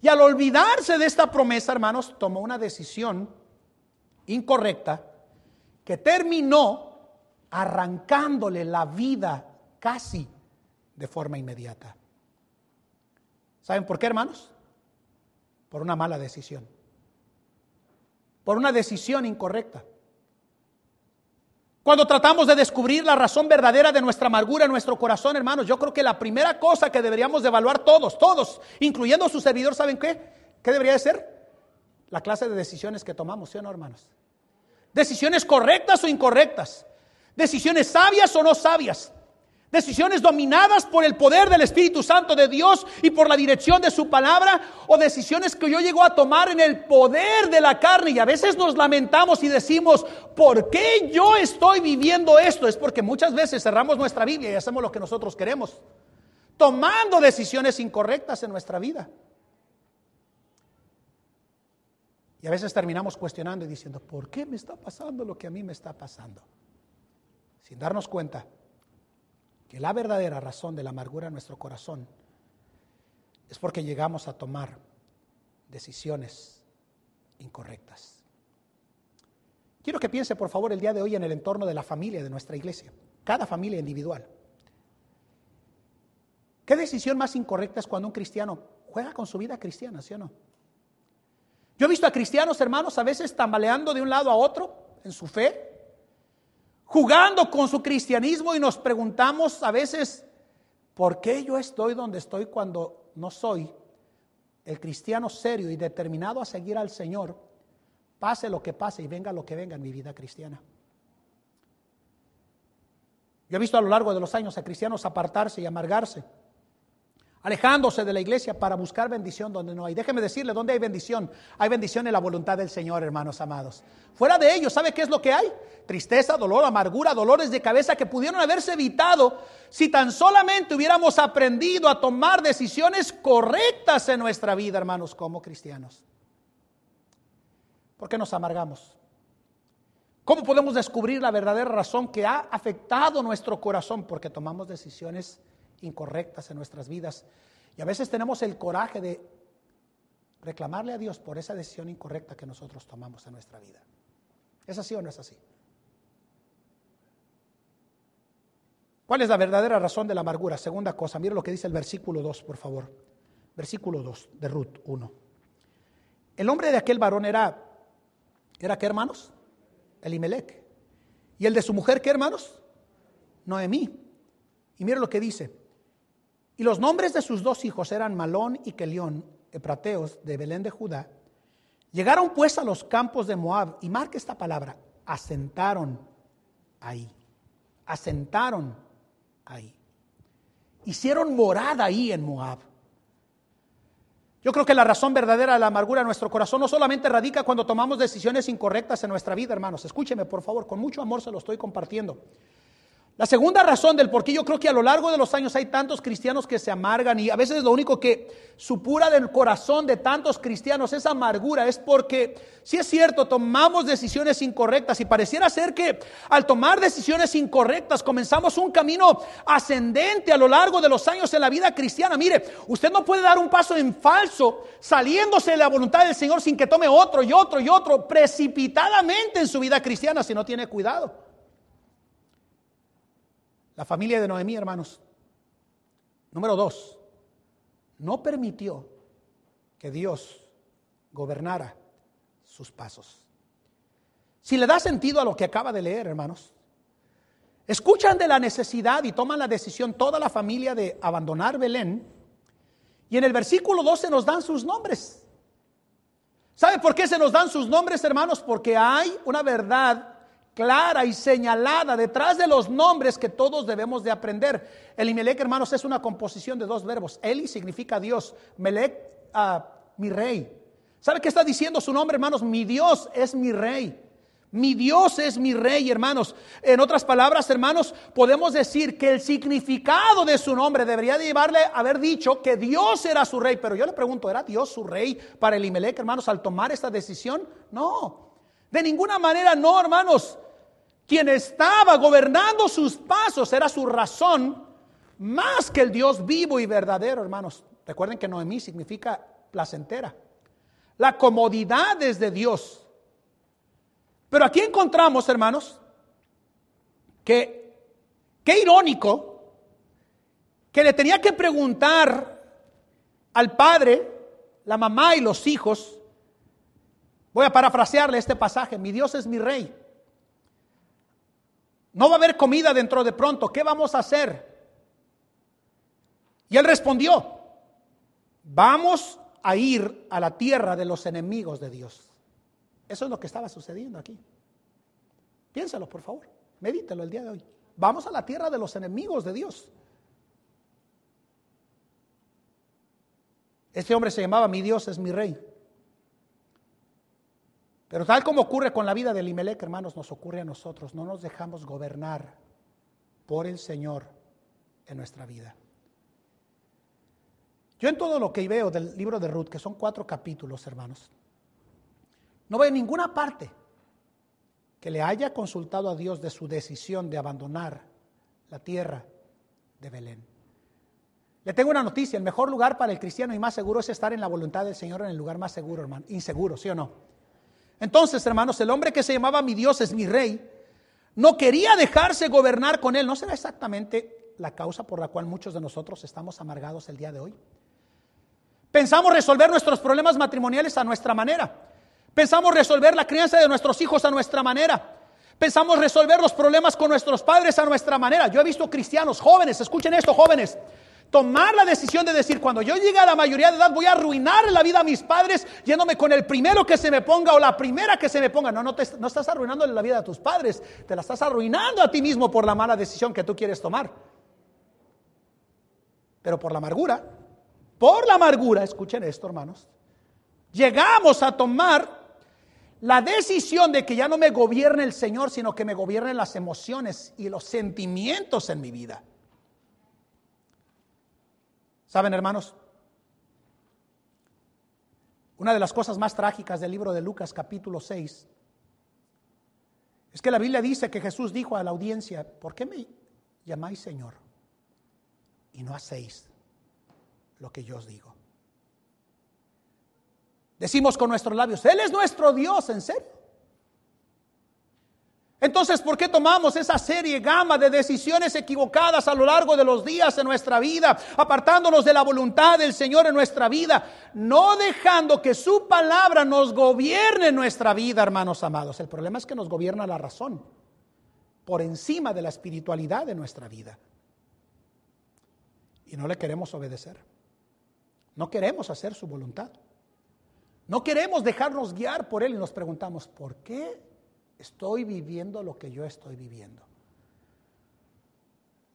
Y al olvidarse de esta promesa, hermanos, tomó una decisión incorrecta que terminó arrancándole la vida casi de forma inmediata. ¿Saben por qué, hermanos? Por una mala decisión. Por una decisión incorrecta. Cuando tratamos de descubrir la razón verdadera de nuestra amargura en nuestro corazón, hermanos, yo creo que la primera cosa que deberíamos de evaluar todos, todos, incluyendo su servidor, ¿saben qué? ¿Qué debería de ser? La clase de decisiones que tomamos, ¿sí o no, hermanos? Decisiones correctas o incorrectas. Decisiones sabias o no sabias. Decisiones dominadas por el poder del Espíritu Santo de Dios y por la dirección de su palabra o decisiones que yo llego a tomar en el poder de la carne y a veces nos lamentamos y decimos, ¿por qué yo estoy viviendo esto? Es porque muchas veces cerramos nuestra Biblia y hacemos lo que nosotros queremos, tomando decisiones incorrectas en nuestra vida. Y a veces terminamos cuestionando y diciendo, ¿por qué me está pasando lo que a mí me está pasando? Sin darnos cuenta que la verdadera razón de la amargura en nuestro corazón es porque llegamos a tomar decisiones incorrectas. Quiero que piense, por favor, el día de hoy en el entorno de la familia de nuestra iglesia, cada familia individual. ¿Qué decisión más incorrecta es cuando un cristiano juega con su vida cristiana, sí o no? Yo he visto a cristianos, hermanos, a veces tambaleando de un lado a otro en su fe, jugando con su cristianismo y nos preguntamos a veces, ¿por qué yo estoy donde estoy cuando no soy el cristiano serio y determinado a seguir al Señor, pase lo que pase y venga lo que venga en mi vida cristiana? Yo he visto a lo largo de los años a cristianos apartarse y amargarse alejándose de la iglesia para buscar bendición donde no hay. Déjeme decirle, ¿dónde hay bendición? Hay bendición en la voluntad del Señor, hermanos amados. Fuera de ello, ¿sabe qué es lo que hay? Tristeza, dolor, amargura, dolores de cabeza que pudieron haberse evitado si tan solamente hubiéramos aprendido a tomar decisiones correctas en nuestra vida, hermanos, como cristianos. ¿Por qué nos amargamos? ¿Cómo podemos descubrir la verdadera razón que ha afectado nuestro corazón? Porque tomamos decisiones incorrectas en nuestras vidas. Y a veces tenemos el coraje de reclamarle a Dios por esa decisión incorrecta que nosotros tomamos en nuestra vida. ¿Es así o no es así? ¿Cuál es la verdadera razón de la amargura? Segunda cosa, mire lo que dice el versículo 2, por favor. Versículo 2 de Ruth 1. El hombre de aquel varón era, ¿era qué hermanos? Elimelech. ¿Y el de su mujer qué hermanos? Noemí. Y mire lo que dice. Y los nombres de sus dos hijos eran Malón y Kelión, eprateos de Belén de Judá. Llegaron pues a los campos de Moab, y marque esta palabra, asentaron ahí, asentaron ahí. Hicieron morada ahí en Moab. Yo creo que la razón verdadera de la amargura en nuestro corazón no solamente radica cuando tomamos decisiones incorrectas en nuestra vida, hermanos. Escúcheme, por favor, con mucho amor se lo estoy compartiendo. La segunda razón del por qué yo creo que a lo largo de los años hay tantos cristianos que se amargan y a veces lo único que supura del corazón de tantos cristianos es amargura, es porque si es cierto, tomamos decisiones incorrectas y pareciera ser que al tomar decisiones incorrectas comenzamos un camino ascendente a lo largo de los años en la vida cristiana. Mire, usted no puede dar un paso en falso saliéndose de la voluntad del Señor sin que tome otro y otro y otro precipitadamente en su vida cristiana si no tiene cuidado. La familia de Noemí, hermanos. Número dos, no permitió que Dios gobernara sus pasos. Si le da sentido a lo que acaba de leer, hermanos, escuchan de la necesidad y toman la decisión toda la familia de abandonar Belén. Y en el versículo 12 nos dan sus nombres. ¿Sabe por qué se nos dan sus nombres, hermanos? Porque hay una verdad clara y señalada detrás de los nombres que todos debemos de aprender. El Imelec, hermanos, es una composición de dos verbos. Eli significa Dios, Melec, uh, mi rey. ¿Sabe qué está diciendo su nombre, hermanos? Mi Dios es mi rey. Mi Dios es mi rey, hermanos. En otras palabras, hermanos, podemos decir que el significado de su nombre debería llevarle a haber dicho que Dios era su rey. Pero yo le pregunto, ¿era Dios su rey para el Imelec, hermanos, al tomar esta decisión? No. De ninguna manera no, hermanos. Quien estaba gobernando sus pasos era su razón más que el Dios vivo y verdadero, hermanos. Recuerden que Noemí significa placentera. La comodidad es de Dios. Pero aquí encontramos, hermanos, que qué irónico que le tenía que preguntar al padre, la mamá y los hijos. Voy a parafrasearle este pasaje, mi Dios es mi rey. No va a haber comida dentro de pronto, ¿qué vamos a hacer? Y él respondió, vamos a ir a la tierra de los enemigos de Dios. Eso es lo que estaba sucediendo aquí. Piénsalo, por favor. Medítelo el día de hoy. Vamos a la tierra de los enemigos de Dios. Este hombre se llamaba Mi Dios es mi rey. Pero tal como ocurre con la vida de Elimelech, hermanos, nos ocurre a nosotros. No nos dejamos gobernar por el Señor en nuestra vida. Yo en todo lo que veo del libro de Ruth, que son cuatro capítulos, hermanos, no veo ninguna parte que le haya consultado a Dios de su decisión de abandonar la tierra de Belén. Le tengo una noticia, el mejor lugar para el cristiano y más seguro es estar en la voluntad del Señor en el lugar más seguro, hermano, inseguro, ¿sí o no? Entonces, hermanos, el hombre que se llamaba mi Dios es mi rey, no quería dejarse gobernar con él. ¿No será exactamente la causa por la cual muchos de nosotros estamos amargados el día de hoy? Pensamos resolver nuestros problemas matrimoniales a nuestra manera. Pensamos resolver la crianza de nuestros hijos a nuestra manera. Pensamos resolver los problemas con nuestros padres a nuestra manera. Yo he visto cristianos jóvenes, escuchen esto jóvenes, tomar la decisión de decir, cuando yo llegue a la mayoría de edad voy a arruinar la vida a mis padres yéndome con el primero que se me ponga o la primera que se me ponga. No, no, te, no estás arruinando la vida a tus padres, te la estás arruinando a ti mismo por la mala decisión que tú quieres tomar. Pero por la amargura, por la amargura, escuchen esto hermanos, llegamos a tomar la decisión de que ya no me gobierne el Señor, sino que me gobiernen las emociones y los sentimientos en mi vida. ¿Saben, hermanos? Una de las cosas más trágicas del libro de Lucas capítulo 6 es que la Biblia dice que Jesús dijo a la audiencia, ¿por qué me llamáis Señor y no hacéis lo que yo os digo? Decimos con nuestros labios, Él es nuestro Dios, ¿en serio? Entonces, ¿por qué tomamos esa serie gama de decisiones equivocadas a lo largo de los días de nuestra vida, apartándonos de la voluntad del Señor en nuestra vida, no dejando que su palabra nos gobierne nuestra vida, hermanos amados? El problema es que nos gobierna la razón por encima de la espiritualidad de nuestra vida. Y no le queremos obedecer. No queremos hacer su voluntad. No queremos dejarnos guiar por Él y nos preguntamos, ¿por qué estoy viviendo lo que yo estoy viviendo.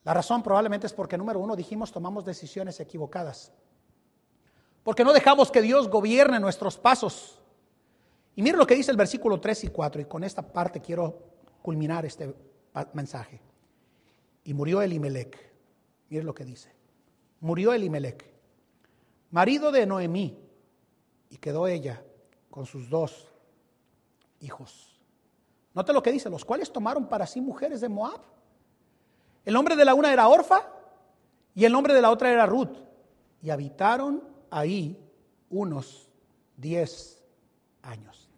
La razón probablemente es porque, número uno, dijimos, tomamos decisiones equivocadas. Porque no dejamos que Dios gobierne nuestros pasos. Y miren lo que dice el versículo 3 y 4, y con esta parte quiero culminar este mensaje. Y murió Elimelech. Miren lo que dice. Murió Elimelech, marido de Noemí, y quedó ella con sus dos hijos. Note lo que dice, los cuales tomaron para sí mujeres de Moab. El nombre de la una era Orfa y el nombre de la otra era Ruth. Y habitaron ahí unos diez años.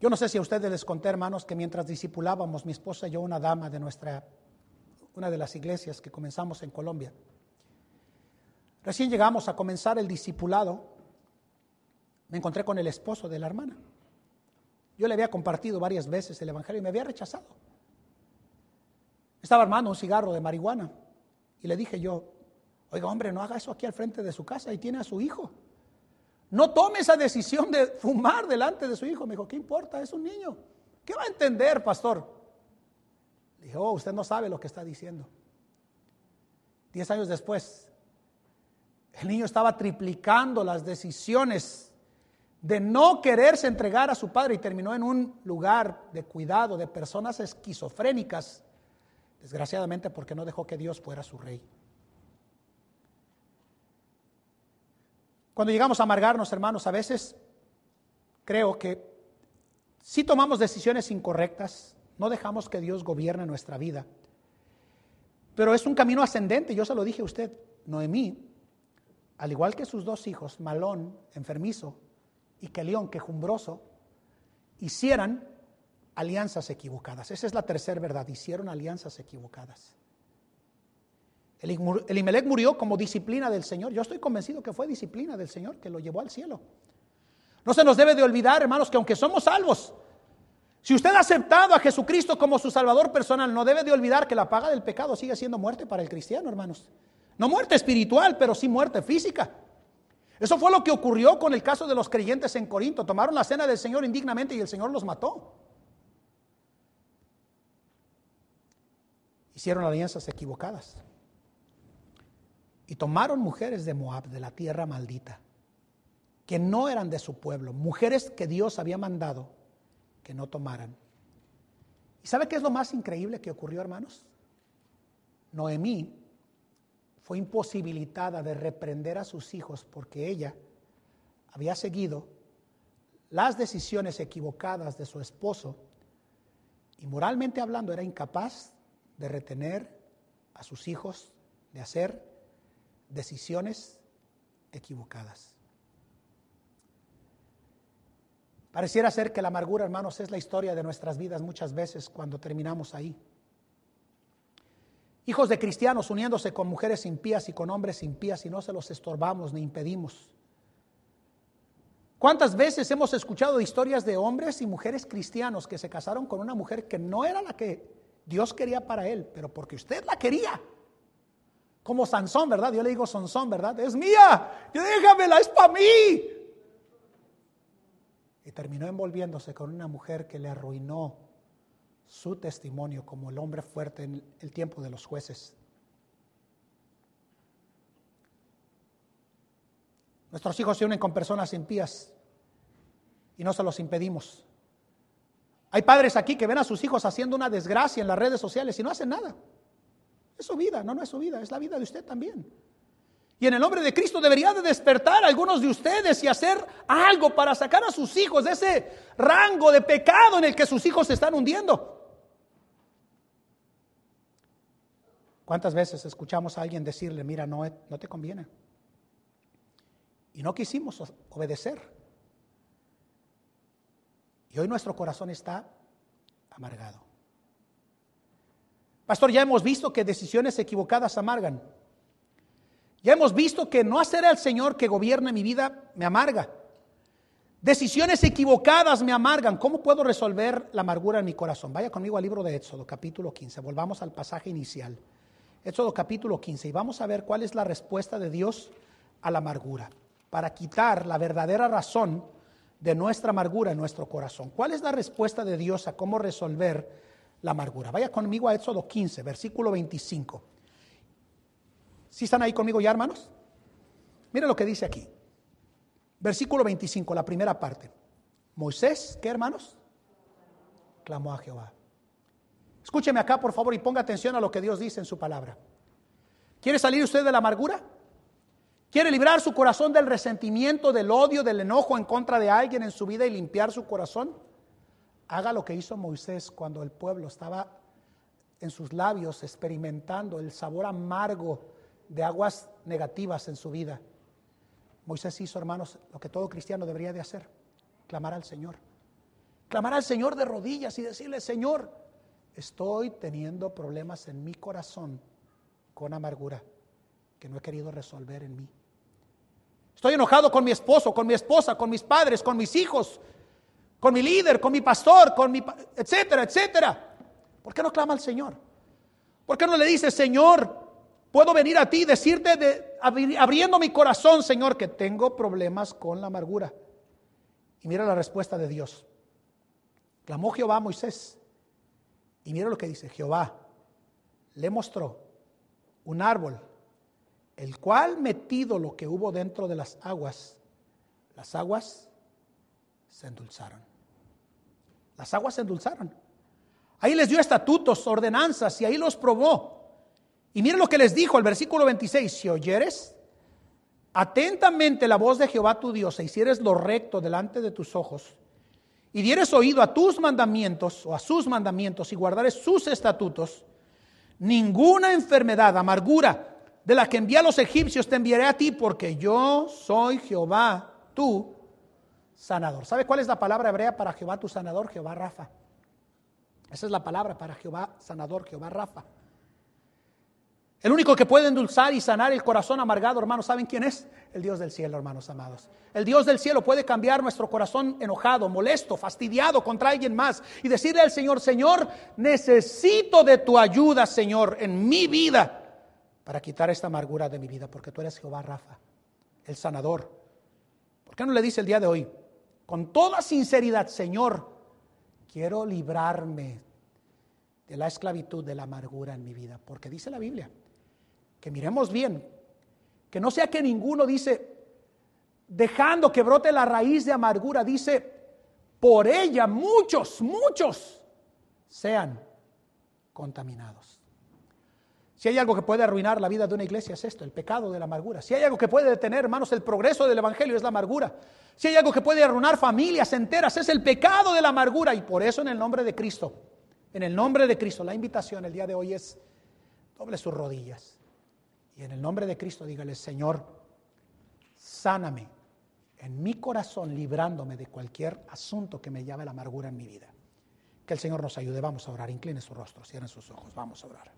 Yo no sé si a ustedes les conté, hermanos, que mientras discipulábamos mi esposa y yo, una dama de nuestra, una de las iglesias que comenzamos en Colombia, recién llegamos a comenzar el discipulado, me encontré con el esposo de la hermana. Yo le había compartido varias veces el Evangelio y me había rechazado. Estaba armando un cigarro de marihuana y le dije yo, oiga hombre, no haga eso aquí al frente de su casa y tiene a su hijo. No tome esa decisión de fumar delante de su hijo. Me dijo, ¿qué importa? Es un niño. ¿Qué va a entender, pastor? Le dije, oh, usted no sabe lo que está diciendo. Diez años después, el niño estaba triplicando las decisiones de no quererse entregar a su padre y terminó en un lugar de cuidado de personas esquizofrénicas, desgraciadamente porque no dejó que Dios fuera su rey. Cuando llegamos a amargarnos, hermanos, a veces creo que si tomamos decisiones incorrectas, no dejamos que Dios gobierne nuestra vida. Pero es un camino ascendente, yo se lo dije a usted, Noemí, al igual que sus dos hijos, Malón, enfermizo, y que León, quejumbroso, hicieran alianzas equivocadas. Esa es la tercera verdad, hicieron alianzas equivocadas. Elimelech murió como disciplina del Señor. Yo estoy convencido que fue disciplina del Señor que lo llevó al cielo. No se nos debe de olvidar, hermanos, que aunque somos salvos, si usted ha aceptado a Jesucristo como su Salvador personal, no debe de olvidar que la paga del pecado sigue siendo muerte para el cristiano, hermanos. No muerte espiritual, pero sí muerte física. Eso fue lo que ocurrió con el caso de los creyentes en Corinto. Tomaron la cena del Señor indignamente y el Señor los mató. Hicieron alianzas equivocadas. Y tomaron mujeres de Moab, de la tierra maldita, que no eran de su pueblo, mujeres que Dios había mandado que no tomaran. ¿Y sabe qué es lo más increíble que ocurrió, hermanos? Noemí fue imposibilitada de reprender a sus hijos porque ella había seguido las decisiones equivocadas de su esposo y moralmente hablando era incapaz de retener a sus hijos de hacer decisiones equivocadas. Pareciera ser que la amargura, hermanos, es la historia de nuestras vidas muchas veces cuando terminamos ahí. Hijos de cristianos uniéndose con mujeres impías y con hombres impías y no se los estorbamos ni impedimos. ¿Cuántas veces hemos escuchado historias de hombres y mujeres cristianos que se casaron con una mujer que no era la que Dios quería para él, pero porque usted la quería? Como Sansón, ¿verdad? Yo le digo Sansón, ¿verdad? Es mía, déjamela, es para mí. Y terminó envolviéndose con una mujer que le arruinó su testimonio como el hombre fuerte en el tiempo de los jueces. Nuestros hijos se unen con personas impías y no se los impedimos. Hay padres aquí que ven a sus hijos haciendo una desgracia en las redes sociales y no hacen nada. Es su vida, no, no es su vida, es la vida de usted también. Y en el nombre de Cristo debería de despertar a algunos de ustedes y hacer algo para sacar a sus hijos de ese rango de pecado en el que sus hijos se están hundiendo. ¿Cuántas veces escuchamos a alguien decirle, mira, no, no te conviene? Y no quisimos obedecer. Y hoy nuestro corazón está amargado. Pastor, ya hemos visto que decisiones equivocadas amargan. Ya hemos visto que no hacer al Señor que gobierne mi vida me amarga. Decisiones equivocadas me amargan. ¿Cómo puedo resolver la amargura en mi corazón? Vaya conmigo al libro de Éxodo, capítulo 15. Volvamos al pasaje inicial. Éxodo capítulo 15 y vamos a ver cuál es la respuesta de Dios a la amargura, para quitar la verdadera razón de nuestra amargura en nuestro corazón. ¿Cuál es la respuesta de Dios a cómo resolver la amargura? Vaya conmigo a Éxodo 15, versículo 25. ¿Sí están ahí conmigo ya, hermanos? Mira lo que dice aquí. Versículo 25, la primera parte. Moisés, ¿qué hermanos? Clamó a Jehová. Escúcheme acá, por favor, y ponga atención a lo que Dios dice en su palabra. ¿Quiere salir usted de la amargura? ¿Quiere librar su corazón del resentimiento, del odio, del enojo en contra de alguien en su vida y limpiar su corazón? Haga lo que hizo Moisés cuando el pueblo estaba en sus labios experimentando el sabor amargo de aguas negativas en su vida. Moisés hizo, hermanos, lo que todo cristiano debería de hacer, clamar al Señor. Clamar al Señor de rodillas y decirle, Señor, estoy teniendo problemas en mi corazón con amargura que no he querido resolver en mí. Estoy enojado con mi esposo, con mi esposa, con mis padres, con mis hijos, con mi líder, con mi pastor, con mi etcétera, etcétera. ¿Por qué no clama al Señor? ¿Por qué no le dice, Señor, puedo venir a ti y decirte de, abriendo mi corazón, Señor, que tengo problemas con la amargura? Y mira la respuesta de Dios. Clamó Jehová a Moisés y mira lo que dice, Jehová le mostró un árbol, el cual metido lo que hubo dentro de las aguas, las aguas se endulzaron. Las aguas se endulzaron. Ahí les dio estatutos, ordenanzas y ahí los probó. Y mira lo que les dijo el versículo 26, si oyeres atentamente la voz de Jehová tu Dios e hicieres lo recto delante de tus ojos, y dieres oído a tus mandamientos o a sus mandamientos y guardares sus estatutos, ninguna enfermedad, amargura de la que envía a los egipcios te enviaré a ti, porque yo soy Jehová, tu sanador. ¿Sabe cuál es la palabra hebrea para Jehová tu sanador? Jehová Rafa. Esa es la palabra para Jehová sanador, Jehová Rafa. El único que puede endulzar y sanar el corazón amargado, hermanos, ¿saben quién es? El Dios del cielo, hermanos amados. El Dios del cielo puede cambiar nuestro corazón enojado, molesto, fastidiado contra alguien más y decirle al Señor, Señor, necesito de tu ayuda, Señor, en mi vida para quitar esta amargura de mi vida, porque tú eres Jehová Rafa, el sanador. ¿Por qué no le dice el día de hoy, con toda sinceridad, Señor, quiero librarme de la esclavitud, de la amargura en mi vida? Porque dice la Biblia que miremos bien, que no sea que ninguno dice, dejando que brote la raíz de amargura, dice, por ella muchos, muchos sean contaminados. Si hay algo que puede arruinar la vida de una iglesia es esto, el pecado de la amargura. Si hay algo que puede detener, hermanos, el progreso del Evangelio es la amargura. Si hay algo que puede arruinar familias enteras es el pecado de la amargura. Y por eso en el nombre de Cristo, en el nombre de Cristo, la invitación el día de hoy es doble sus rodillas y en el nombre de Cristo dígale, Señor, sáname en mi corazón librándome de cualquier asunto que me llame la amargura en mi vida. Que el Señor nos ayude. Vamos a orar. Incline su rostro, cierren sus ojos. Vamos a orar.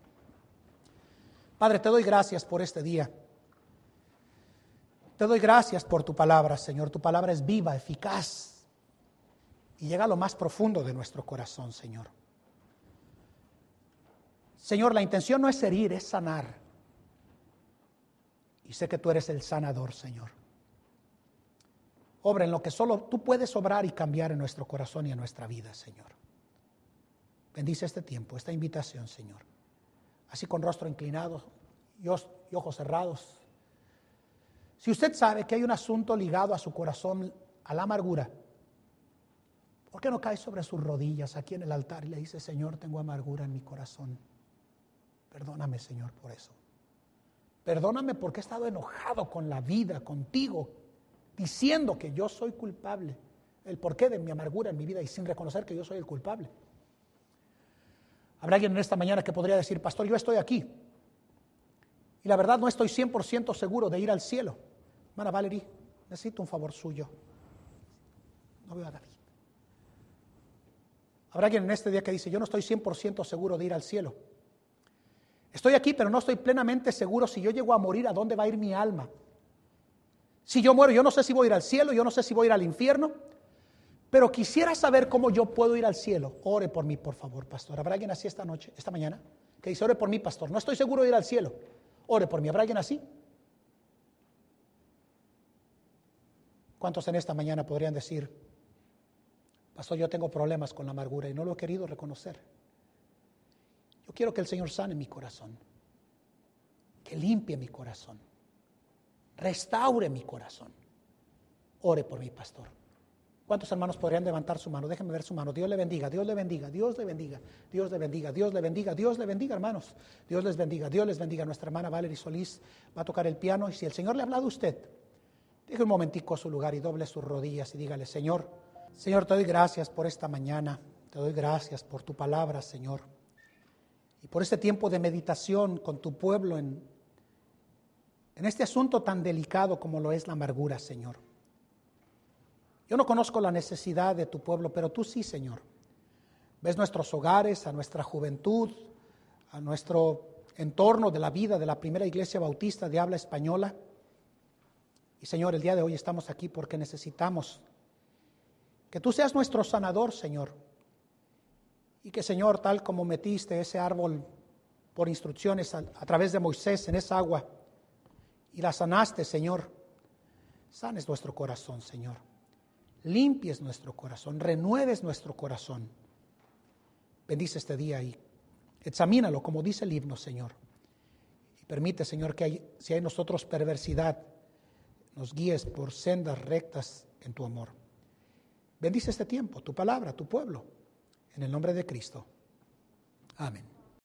Padre, te doy gracias por este día. Te doy gracias por tu palabra, Señor. Tu palabra es viva, eficaz y llega a lo más profundo de nuestro corazón, Señor. Señor, la intención no es herir, es sanar. Y sé que tú eres el sanador, Señor. Obra en lo que solo tú puedes obrar y cambiar en nuestro corazón y en nuestra vida, Señor. Bendice este tiempo, esta invitación, Señor. Así con rostro inclinado y ojos cerrados. Si usted sabe que hay un asunto ligado a su corazón, a la amargura, ¿por qué no cae sobre sus rodillas aquí en el altar y le dice, Señor, tengo amargura en mi corazón? Perdóname, Señor, por eso. Perdóname porque he estado enojado con la vida, contigo, diciendo que yo soy culpable, el porqué de mi amargura en mi vida y sin reconocer que yo soy el culpable. Habrá alguien en esta mañana que podría decir, pastor, yo estoy aquí. Y la verdad no estoy 100% seguro de ir al cielo. Hermana Valerie, necesito un favor suyo. No veo a David. Habrá alguien en este día que dice, yo no estoy 100% seguro de ir al cielo. Estoy aquí, pero no estoy plenamente seguro si yo llego a morir, a dónde va a ir mi alma. Si yo muero, yo no sé si voy a ir al cielo, yo no sé si voy a ir al infierno, pero quisiera saber cómo yo puedo ir al cielo. Ore por mí, por favor, pastor. ¿Habrá alguien así esta noche, esta mañana? Que dice, ore por mí, pastor. No estoy seguro de ir al cielo. Ore por mí. ¿Habrá alguien así? ¿Cuántos en esta mañana podrían decir, pastor, yo tengo problemas con la amargura y no lo he querido reconocer? Yo quiero que el Señor sane mi corazón, que limpie mi corazón, restaure mi corazón. Ore por mi pastor. ¿Cuántos hermanos podrían levantar su mano? Déjenme ver su mano. Dios le bendiga, Dios le bendiga, Dios le bendiga, Dios le bendiga, Dios le bendiga, Dios le bendiga, hermanos. Dios les bendiga, Dios les bendiga. Nuestra hermana Valerie Solís va a tocar el piano y si el Señor le ha hablado a usted, deje un momentico a su lugar y doble sus rodillas y dígale, Señor, Señor, te doy gracias por esta mañana, te doy gracias por tu palabra, Señor y por este tiempo de meditación con tu pueblo en, en este asunto tan delicado como lo es la amargura, Señor. Yo no conozco la necesidad de tu pueblo, pero tú sí, Señor. Ves nuestros hogares, a nuestra juventud, a nuestro entorno de la vida de la primera iglesia bautista de habla española. Y Señor, el día de hoy estamos aquí porque necesitamos que tú seas nuestro sanador, Señor. Y que Señor, tal como metiste ese árbol por instrucciones a, través de Moisés en esa agua y la sanaste, Señor, sanes nuestro corazón, Señor. Limpies nuestro corazón, renueves nuestro corazón. Bendice este día y examínalo como dice el himno, Señor. Y permite, Señor, que si hay nosotros perversidad, nos guíes por sendas rectas en tu amor. Bendice este tiempo, tu palabra, tu pueblo. En el nombre de Cristo. Amén.